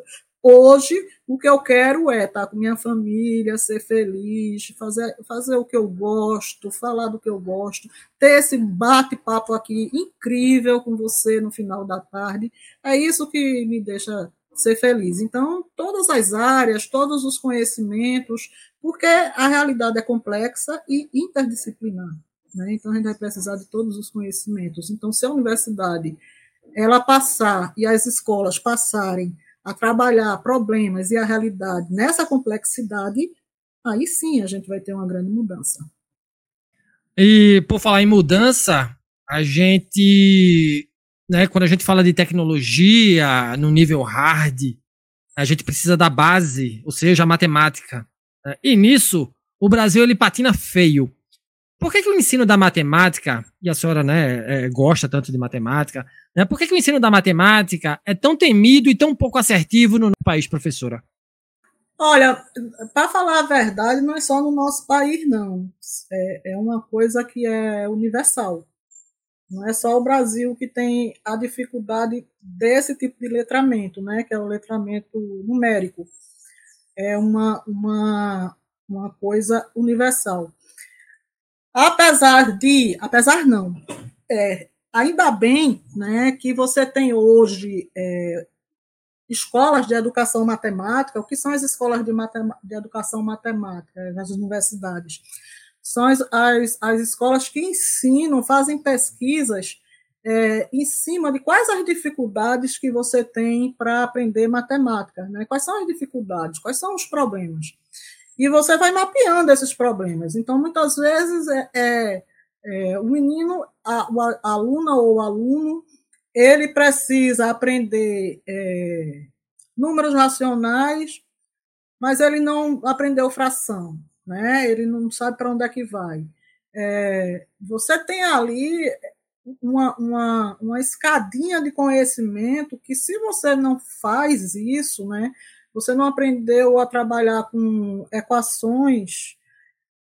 Hoje, o que eu quero é estar com minha família, ser feliz, fazer, fazer o que eu gosto, falar do que eu gosto, ter esse bate-papo aqui incrível com você no final da tarde. É isso que me deixa ser feliz. Então, todas as áreas, todos os conhecimentos, porque a realidade é complexa e interdisciplinar. Né? Então, a gente vai precisar de todos os conhecimentos. Então, se a universidade ela passar e as escolas passarem a trabalhar problemas e a realidade nessa complexidade, aí sim a gente vai ter uma grande mudança. E por falar em mudança, a gente, né, quando a gente fala de tecnologia no nível hard, a gente precisa da base, ou seja, a matemática. Né? E nisso, o Brasil ele patina feio. Por que, que o ensino da matemática, e a senhora né, é, gosta tanto de matemática, né, por que, que o ensino da matemática é tão temido e tão pouco assertivo no país, professora? Olha, para falar a verdade, não é só no nosso país, não. É, é uma coisa que é universal. Não é só o Brasil que tem a dificuldade desse tipo de letramento, né, que é o letramento numérico. É uma, uma, uma coisa universal. Apesar de, apesar não, é, ainda bem né, que você tem hoje é, escolas de educação matemática. O que são as escolas de, de educação matemática nas universidades? São as, as, as, escolas que ensinam, fazem pesquisas é, em cima de quais as dificuldades que você tem para aprender matemática, né? quais são as dificuldades, quais são os problemas. E você vai mapeando esses problemas. Então, muitas vezes, é, é, é o menino, a, a aluna ou aluno, ele precisa aprender é, números racionais, mas ele não aprendeu fração, né? ele não sabe para onde é que vai. É, você tem ali uma, uma, uma escadinha de conhecimento que, se você não faz isso, né, você não aprendeu a trabalhar com equações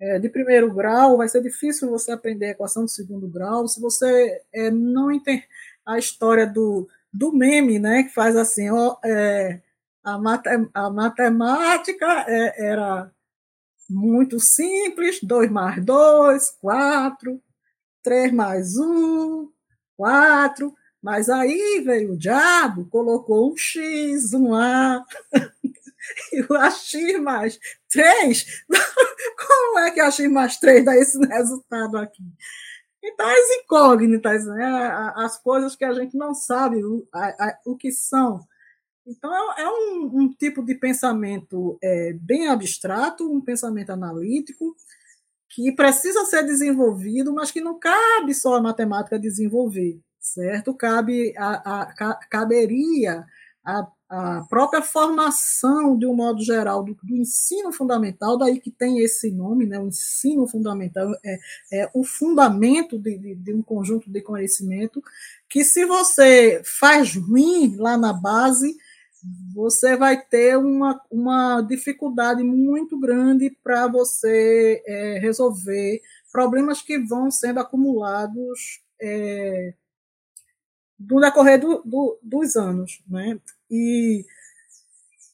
é, de primeiro grau, vai ser difícil você aprender a equação de segundo grau. Se você é, não entende a história do, do meme, né, que faz assim, ó, é, a, mate, a matemática é, era muito simples, 2 mais 2, 4, 3 mais 1, 4, mas aí veio o diabo, colocou um X, um A, e o AX mais 3, como é que a X mais 3 dá esse resultado aqui? Então, as incógnitas, né? as coisas que a gente não sabe o, a, a, o que são. Então, é, é um, um, tipo de pensamento é, bem abstrato, um pensamento analítico, que precisa ser desenvolvido, mas que não cabe só a matemática desenvolver, certo? Cabe a, a, caberia a a própria formação, de um modo geral, do, do, ensino fundamental, daí que tem esse nome, né, o ensino fundamental, é, é o fundamento de, de, de, um conjunto de conhecimento, que se você faz ruim lá na base, você vai ter uma, uma dificuldade muito grande para você é, resolver problemas que vão sendo acumulados é, no decorrer do, do, dos anos. Né? E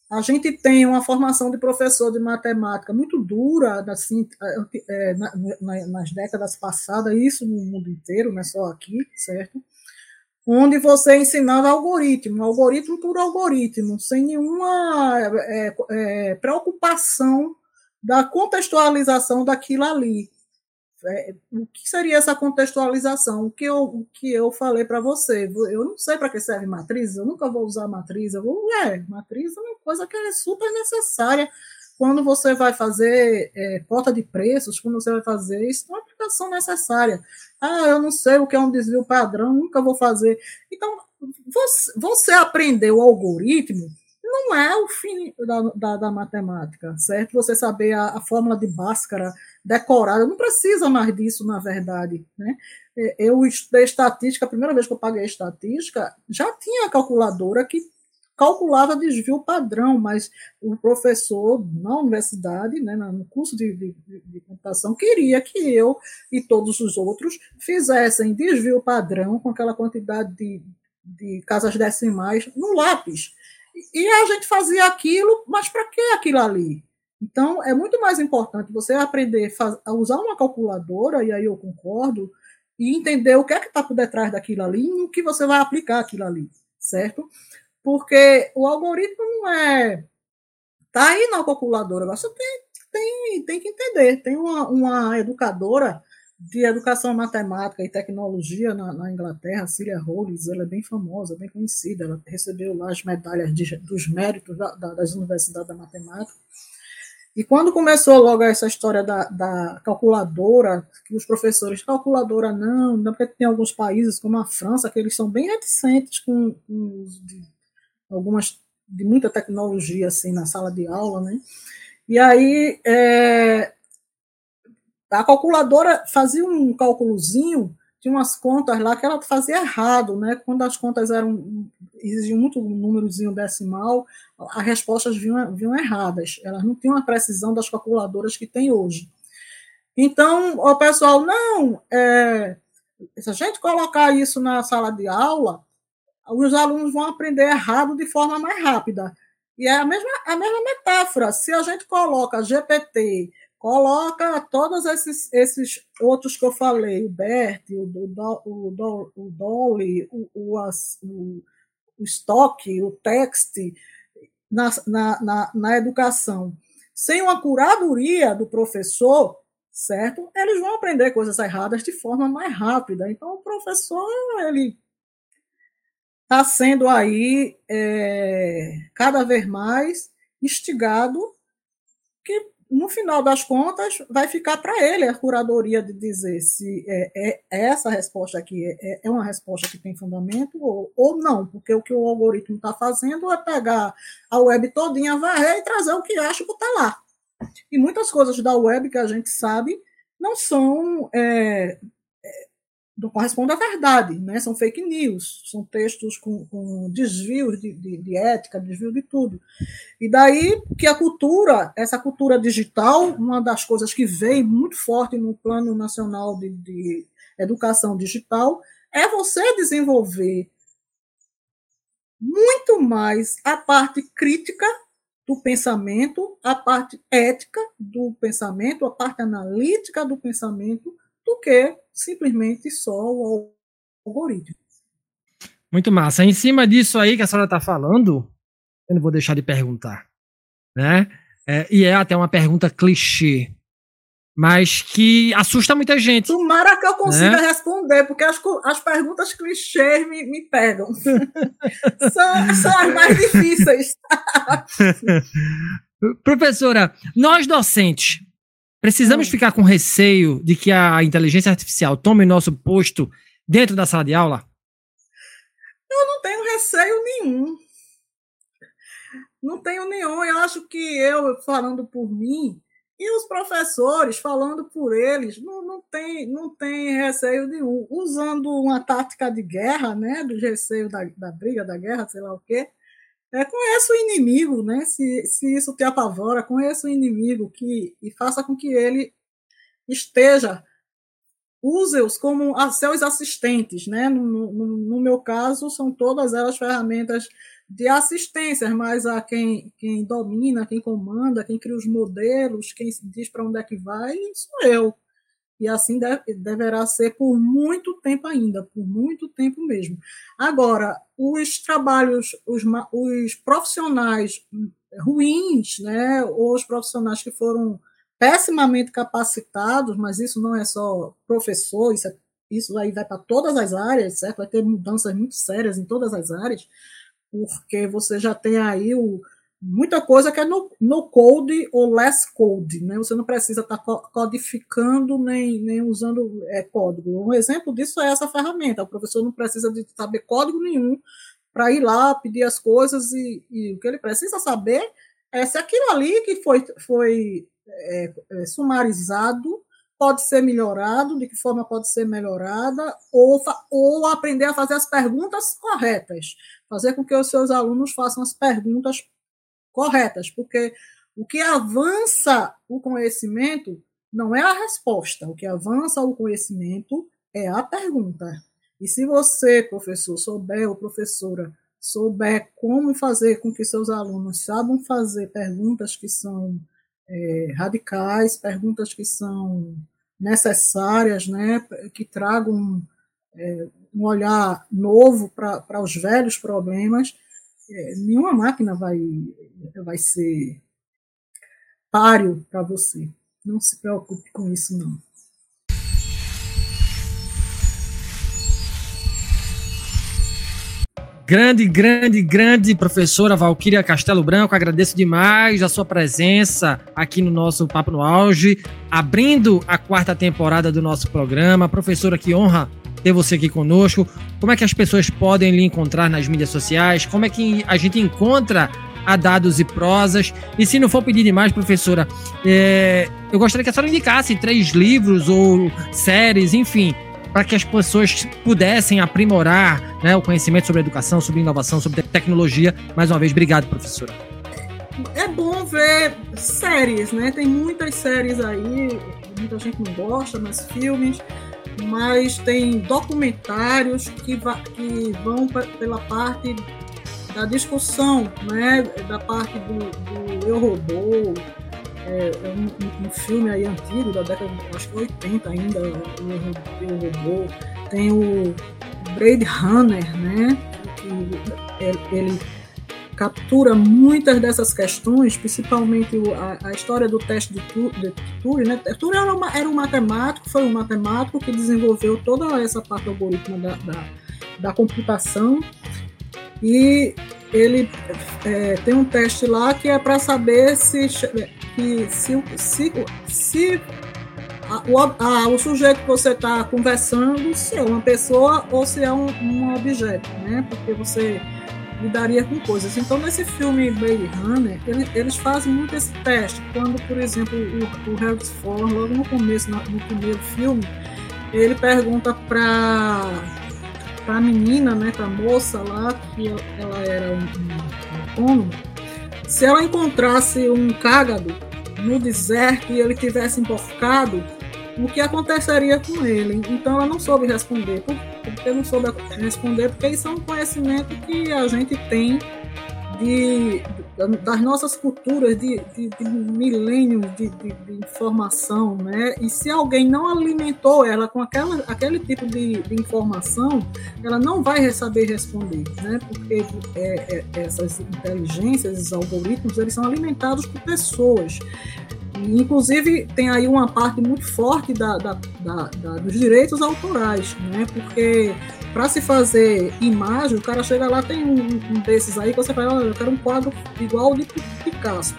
a gente tem uma formação de professor de matemática muito dura, assim, é, na, nas décadas passadas, isso no mundo inteiro, não é só aqui, certo? Onde você ensinava algoritmo, algoritmo por algoritmo, sem nenhuma é, é, preocupação da contextualização daquilo ali. É, o que seria essa contextualização? O que eu, o que eu falei para você? Eu não sei para que serve matriz, eu nunca vou usar matriz. Eu vou, é, matriz é uma coisa que é super necessária quando você vai fazer é, cota de preços, quando você vai fazer isso, é uma aplicação necessária. Ah, eu não sei o que é um desvio padrão, nunca vou fazer. Então, você, você aprendeu o algoritmo não é o fim da, da, da matemática, certo? Você saber a, a, fórmula de Bhaskara decorada, não precisa mais disso, na verdade, né? É, eu estudei estatística, a primeira vez que eu paguei estatística, já tinha calculadora que calculava desvio padrão, mas o professor na universidade, né, no curso de, de, de, computação, queria que eu e todos os outros fizessem desvio padrão com aquela quantidade de, de casas decimais no lápis. E a gente fazia aquilo, mas para que aquilo ali? Então, é muito mais importante você aprender a usar uma calculadora, e aí eu concordo, e entender o que é que está por detrás daquilo ali e no que você vai aplicar aquilo ali, certo? Porque o algoritmo não é. Está aí na calculadora, você tem, tem, tem que entender. Tem uma, uma educadora de educação matemática e tecnologia na, na Inglaterra, Cilia Rolls, ela é bem famosa, bem conhecida, ela recebeu lá as medalhas de, dos méritos da, da, das universidades da matemática. E quando começou logo essa história da, da calculadora, que os professores, calculadora não, não, porque tem alguns países, como a França, que eles são bem reticentes com, com de, algumas, de muita tecnologia, assim, na sala de aula, né? E aí, é, a calculadora fazia um cálculozinho, tinha umas contas lá que ela fazia errado, né? Quando as contas eram exigiam muito um númerozinho decimal, as respostas vinham, vinham erradas. Elas não tinham a precisão das calculadoras que tem hoje. Então, o pessoal, não, é, Se a gente colocar isso na sala de aula, os alunos vão aprender errado de forma mais rápida. E é a mesma, a mesma metáfora. Se a gente coloca GPT, coloca todos esses, esses outros que eu falei, o BERT, o, o, o, o Dolly, o, o, o, o Stock, o Text, na, na, na, na educação, sem uma curadoria do professor, certo? Eles vão aprender coisas erradas de forma mais rápida. Então, o professor, ele está sendo aí é, cada vez mais instigado que no final das contas, vai ficar para ele a curadoria de dizer se é, é, é essa resposta aqui é, é, uma resposta que tem fundamento ou, ou não, porque o que o algoritmo está fazendo é pegar a web todinha, varrer e trazer o que acha que está lá. E muitas coisas da web que a gente sabe não são é, não corresponde à verdade, né? são fake news, são textos com, com desvios de, de, de, ética, desvio de tudo. E daí que a cultura, essa cultura digital, uma das coisas que vem muito forte no Plano Nacional de, de Educação Digital, é você desenvolver muito mais a parte crítica do pensamento, a parte ética do pensamento, a parte analítica do pensamento, do que simplesmente só o algoritmo. Muito massa. Em cima disso aí que a senhora está falando, eu não vou deixar de perguntar, né? É, e é até uma pergunta clichê, mas que assusta muita gente. Tomara que eu consiga né? responder, porque as, as perguntas clichês me, me pegam. são, são as mais difíceis. Professora, nós docentes, Precisamos hum. ficar com receio de que a inteligência artificial tome nosso posto dentro da sala de aula? Eu não tenho receio nenhum. Não tenho nenhum. Eu acho que eu, falando por mim, e os professores, falando por eles, não, não, tem, não tem receio nenhum. Usando uma tática de guerra, né, do receio da, da briga, da guerra, sei lá o quê, é, conheça o inimigo, né? Se, se isso te apavora, conheça o inimigo que, e faça com que ele esteja, use-os como seus assistentes, né? No, no, no, meu caso, são todas elas ferramentas de assistência, mas a quem, quem domina, quem comanda, quem cria os modelos, quem diz para onde é que vai, sou eu e assim deve, deverá ser por muito tempo ainda, por muito tempo mesmo. Agora, os trabalhos, os, os profissionais ruins, né, ou os profissionais que foram pessimamente capacitados, mas isso não é só professor, isso, é, isso aí vai para todas as áreas, certo? Vai ter mudanças muito sérias em todas as áreas, porque você já tem aí o, muita coisa que é no, no code ou less code, né? Você não precisa estar tá codificando nem, nem usando é, código. Um exemplo disso é essa ferramenta. O professor não precisa de saber código nenhum para ir lá pedir as coisas e, e, o que ele precisa saber é se aquilo ali que foi, foi é, é, sumarizado pode ser melhorado, de que forma pode ser melhorada, ou, ou aprender a fazer as perguntas corretas, fazer com que os seus alunos façam as perguntas corretas, porque o que avança o conhecimento não é a resposta, o que avança o conhecimento é a pergunta. E se você, professor, souber ou professora, souber como fazer com que seus alunos saibam fazer perguntas que são é, radicais, perguntas que são necessárias, né, que tragam é, um olhar novo para os velhos problemas, é, nenhuma máquina vai, vai ser páreo para você. Não se preocupe com isso, não. Grande, grande, grande professora Valquíria Castelo Branco, agradeço demais a sua presença aqui no nosso Papo no Auge, abrindo a quarta temporada do nosso programa. Professora, que honra ter você aqui conosco. Como é que as pessoas podem lhe encontrar nas mídias sociais? Como é que a gente encontra a dados e prosas? E se não for pedir demais, professora, é, eu gostaria que a senhora indicasse três livros ou séries, enfim, para que as pessoas pudessem aprimorar né, o conhecimento sobre educação, sobre inovação, sobre tecnologia. Mais uma vez, obrigado, professora. É bom ver séries, né? Tem muitas séries aí, muita gente não gosta, mas filmes mas tem documentários que, que vão pela parte da discussão, né, da parte do, do Eu Robô, é, é um, um, filme aí antigo, da década, acho que 80 ainda, o Eu Robô, tem o Blade Runner, né, que ele captura muitas dessas questões, principalmente a, a história do teste de, de Turing. Né? Turing era, uma, era, um matemático, foi um matemático que desenvolveu toda essa parte algorítmica da, da, da computação e ele é, tem um teste lá que é para saber se, que, se, se, se a, o, a, o sujeito que você está conversando se é uma pessoa ou se é um, um objeto, né? Porque você lidaria com coisas. Então, nesse filme Blade Runner, ele, eles fazem muito esse teste. Quando, por exemplo, o, o Harrison Ford, logo no começo, no, no primeiro filme, ele pergunta para a menina, né, para a moça lá, que ela era um, um autônomo, se ela encontrasse um cágado no deserto e ele tivesse emborcado, o que aconteceria com ele. Então ela não soube responder. Por, porque não soube responder, porque isso é um conhecimento que a gente tem de, das nossas culturas, de, de, de milênios de, de, informação, né? E se alguém não alimentou ela com aquela, aquele tipo de, de informação, ela não vai saber responder, né? Porque é, é, essas inteligências, esses algoritmos, eles são alimentados por pessoas. Inclusive, tem aí uma parte muito forte da, da, da, dos direitos autorais, né? Porque para se fazer imagem, o cara chega lá, tem um, um desses aí que você fala, eu quero um quadro igual de Picasso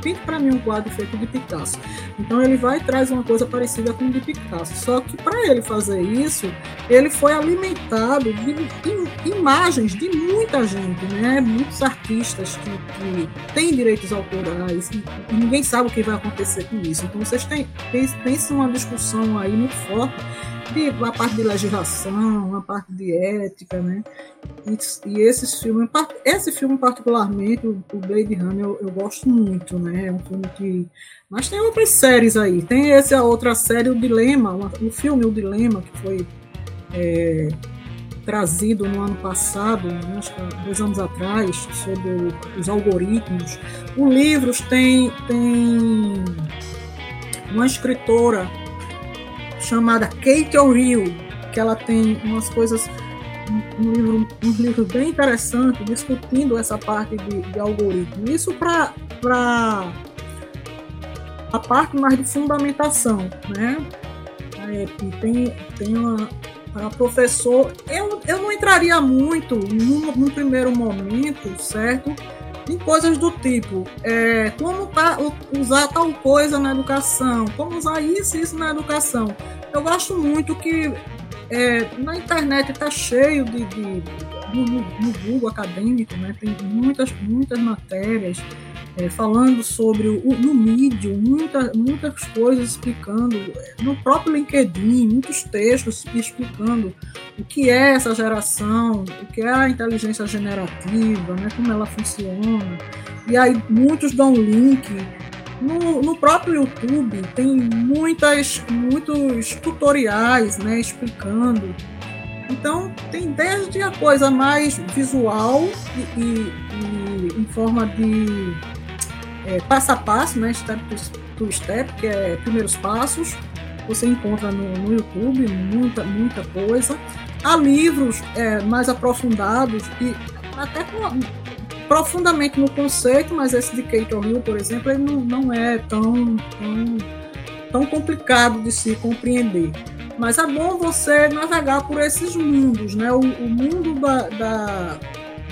pinte para mim um quadro feito de Picasso. Então ele vai e traz uma coisa parecida com o de Picasso. Só que para ele fazer isso, ele foi alimentado de, imagens de muita gente, né? Muitos artistas que, que têm direitos autorais e, ninguém sabe o que vai acontecer com isso. Então vocês têm, têm, têm uma discussão aí muito forte de, a parte de legislação, a parte de ética, né? E, e esses filmes, esse filme particularmente, o, o Blade Runner, eu, eu, gosto muito, né? É um filme que. Mas tem outras séries aí. Tem essa outra série, O Dilema, uma, o filme O Dilema, que foi é, trazido no ano passado, né? acho que dois anos atrás, sobre os algoritmos. O livros tem, tem uma escritora chamada Kate O'Reilly, que ela tem umas coisas, um livro, um livro bem interessante discutindo essa parte de, de algoritmo. Isso para a parte mais de fundamentação, né? É, tem, tem uma, a professor, eu, eu não entraria muito no, no primeiro momento, certo? Em coisas do tipo é, como tá, usar tal coisa na educação, como usar isso e isso na educação. Eu gosto muito que é, na internet está cheio de, de no, no, Google acadêmico, né, tem muitas, muitas matérias é, falando sobre o, no Medium, muita, muitas coisas explicando, no próprio LinkedIn, muitos textos explicando o que é essa geração, o que é a inteligência generativa, né, como ela funciona. E aí muitos dão link. No, no próprio YouTube tem muitas, muitos tutoriais né, explicando então, tem desde a coisa mais visual e, e, e em forma de é, passo a passo, né, step to step, que é primeiros passos. Você encontra no, no YouTube muita, muita coisa. Há livros é, mais aprofundados e até profundamente no conceito, mas esse de Kate O'Hill, por exemplo, ele não, não é tão, tão, tão complicado de se compreender. Mas é bom você navegar por esses mundos, né? O, o mundo da, da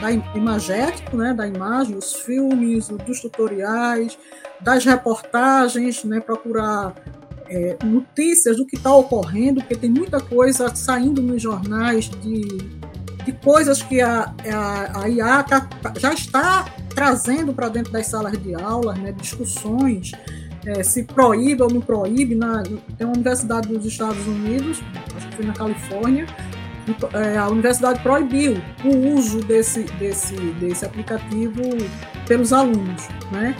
da imagético, né, da imagem, os filmes, dos tutoriais, das reportagens, né, procurar é, notícias do que está ocorrendo, porque tem muita coisa saindo nos jornais de, de coisas que a, a, a IA tá, tá, já está trazendo para dentro das salas de aula, né, discussões, é, se proíbe ou não proíbe. Na, tem uma universidade dos Estados Unidos, acho que foi na Califórnia, a universidade proibiu o uso desse, desse, desse aplicativo pelos alunos. Né?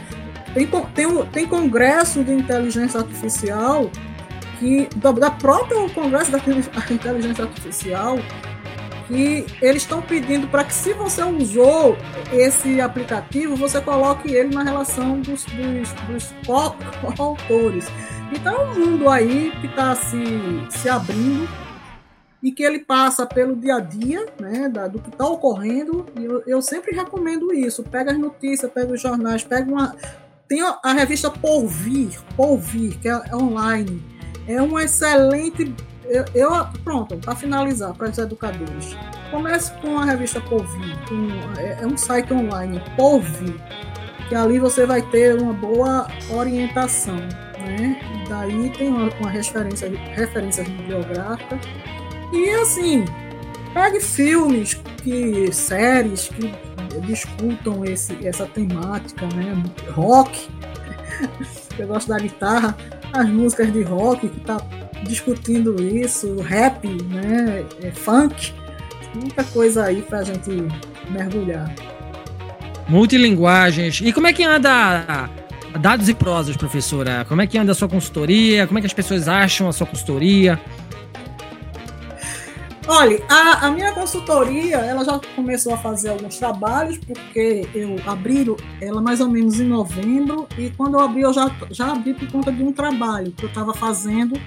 Tem, tem, tem congresso de inteligência artificial que da, da própria Congresso da Inteligência Artificial que eles estão pedindo para que se você usou esse aplicativo, você coloque ele na relação dos, dos, dos autores. Então é um mundo aí que está se, se abrindo e que ele passa pelo dia a dia, né, da, do que está ocorrendo. E eu, eu, sempre recomendo isso. Pega as notícias, pega os jornais, pega uma. Tem a, revista Porvir, Porvir, que é, é online. É um excelente. Eu, eu pronto, para finalizar, para os educadores. Comece com a revista Porvir, com, é, é um site online, Porvir, que ali você vai ter uma boa orientação. Né? Daí tem uma, uma referência, referência bibliográfica e assim, pegue filmes, que séries que discutam esse, essa temática, né? Rock. Eu gosto da guitarra, as músicas de rock que tá discutindo isso, rap, né? É, funk, muita coisa aí pra gente mergulhar. Multilinguagens. E como é que anda dados e prosas, professora? Como é que anda a sua consultoria? Como é que as pessoas acham a sua consultoria? Olha, a, a, minha consultoria, ela já começou a fazer alguns trabalhos, porque eu abri ela mais ou menos em novembro, e quando eu abri, eu já, já abri por conta de um trabalho que eu estava fazendo,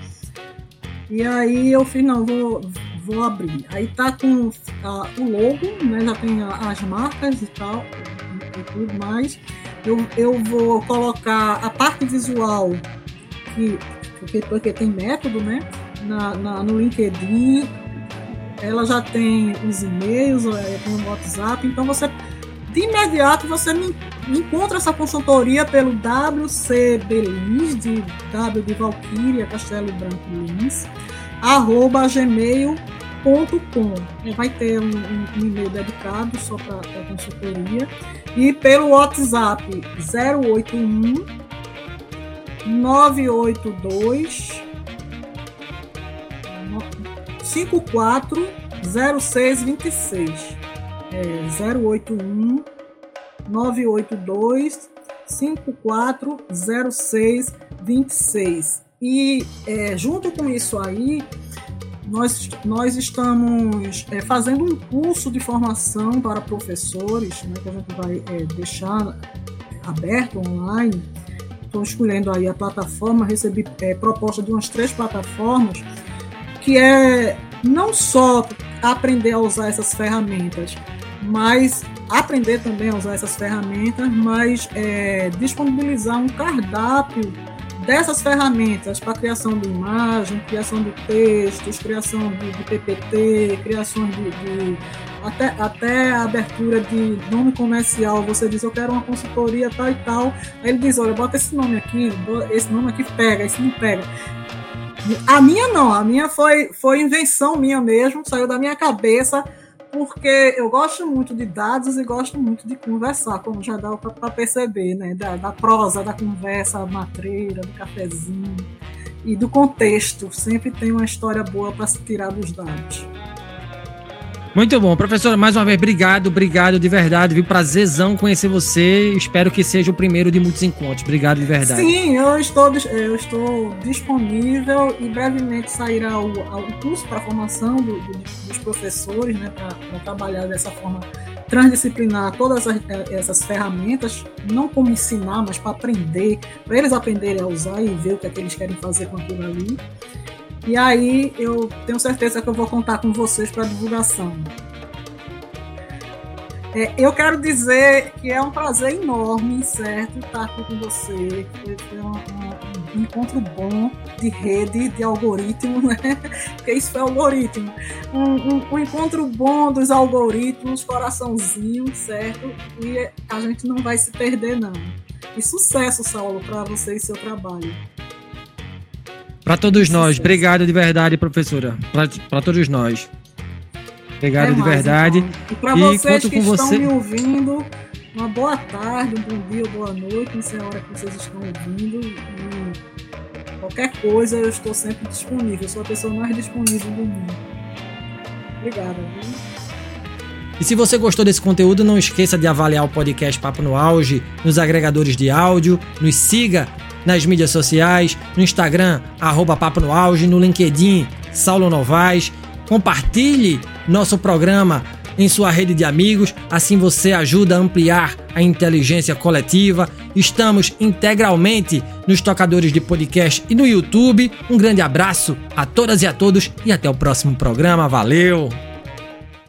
e aí eu fiz, não, vou, vou abrir. Aí tá com a, o logo, né, já tem a, as marcas e tal, e tudo mais. Eu, eu vou colocar a parte visual, que, porque, tem método, né, na, na no LinkedIn, ela já tem os e-mails, é, tem o WhatsApp, então você de imediato você me, encontra essa consultoria pelo WCB Lins, de W de Valkyria, Castelo Branco Lins, arroba gmail.com. Vai ter um, um, um e-mail dedicado só para a consultoria. E pelo WhatsApp 081 982 540626. É 081 982 540626. E é, junto com isso aí, nós, nós estamos é, fazendo um curso de formação para professores, né, que a gente vai é, deixar aberto online. Estou escolhendo aí a plataforma, recebi é, proposta de umas três plataformas que é não só aprender a usar essas ferramentas, mas aprender também a usar essas ferramentas, mas é, disponibilizar um cardápio dessas ferramentas para criação de imagem, criação de textos, criação de, de PPT, criação de, de, até, até abertura de nome comercial. Você diz, eu quero uma consultoria tal e tal. Aí ele diz, olha, bota esse nome aqui, esse nome aqui pega, esse não pega. A minha não, a minha foi, foi invenção minha mesmo, saiu da minha cabeça, porque eu gosto muito de dados e gosto muito de conversar, como já dá para perceber, né? Da, da, prosa, da conversa matreira, do cafezinho e do contexto. Sempre tem uma história boa para se tirar dos dados. Muito bom. Professora, mais uma vez, obrigado, obrigado de verdade. Viu? Prazerzão conhecer você. Espero que seja o primeiro de muitos encontros. Obrigado de verdade. Sim, eu estou, eu estou disponível e brevemente sairá o, o curso para formação do, do, dos professores, né, para trabalhar dessa forma transdisciplinar todas as, eh, essas ferramentas, não como ensinar, mas para aprender, para eles aprenderem a usar e ver o que, é que eles querem fazer com aquilo ali. E aí eu tenho certeza que eu vou contar com vocês para divulgação. É, eu quero dizer que é um prazer enorme, certo, estar aqui com você. Foi, um, um, um, encontro bom de rede, de algoritmo, né? Porque isso foi algoritmo. Um, um, encontro bom dos algoritmos, coraçãozinho, certo? E a gente não vai se perder, não. E sucesso, Saulo, para você e seu trabalho. Para todos nós. Obrigado de verdade, professora. Para todos nós. Obrigado é de mais, verdade. Então. E para vocês que estão você... me ouvindo, uma boa tarde, um bom dia, boa noite, não sei a hora que vocês estão ouvindo. E qualquer coisa, eu estou sempre disponível. Eu sou a pessoa mais disponível do mundo. Obrigada. Viu? E se você gostou desse conteúdo, não esqueça de avaliar o podcast Papo no Auge nos agregadores de áudio, nos siga nas mídias sociais, no Instagram, arroba Papo no Auge, no LinkedIn, Saulo Novaes. Compartilhe nosso programa em sua rede de amigos, assim você ajuda a ampliar a inteligência coletiva. Estamos integralmente nos tocadores de podcast e no YouTube. Um grande abraço a todas e a todos e até o próximo programa. Valeu!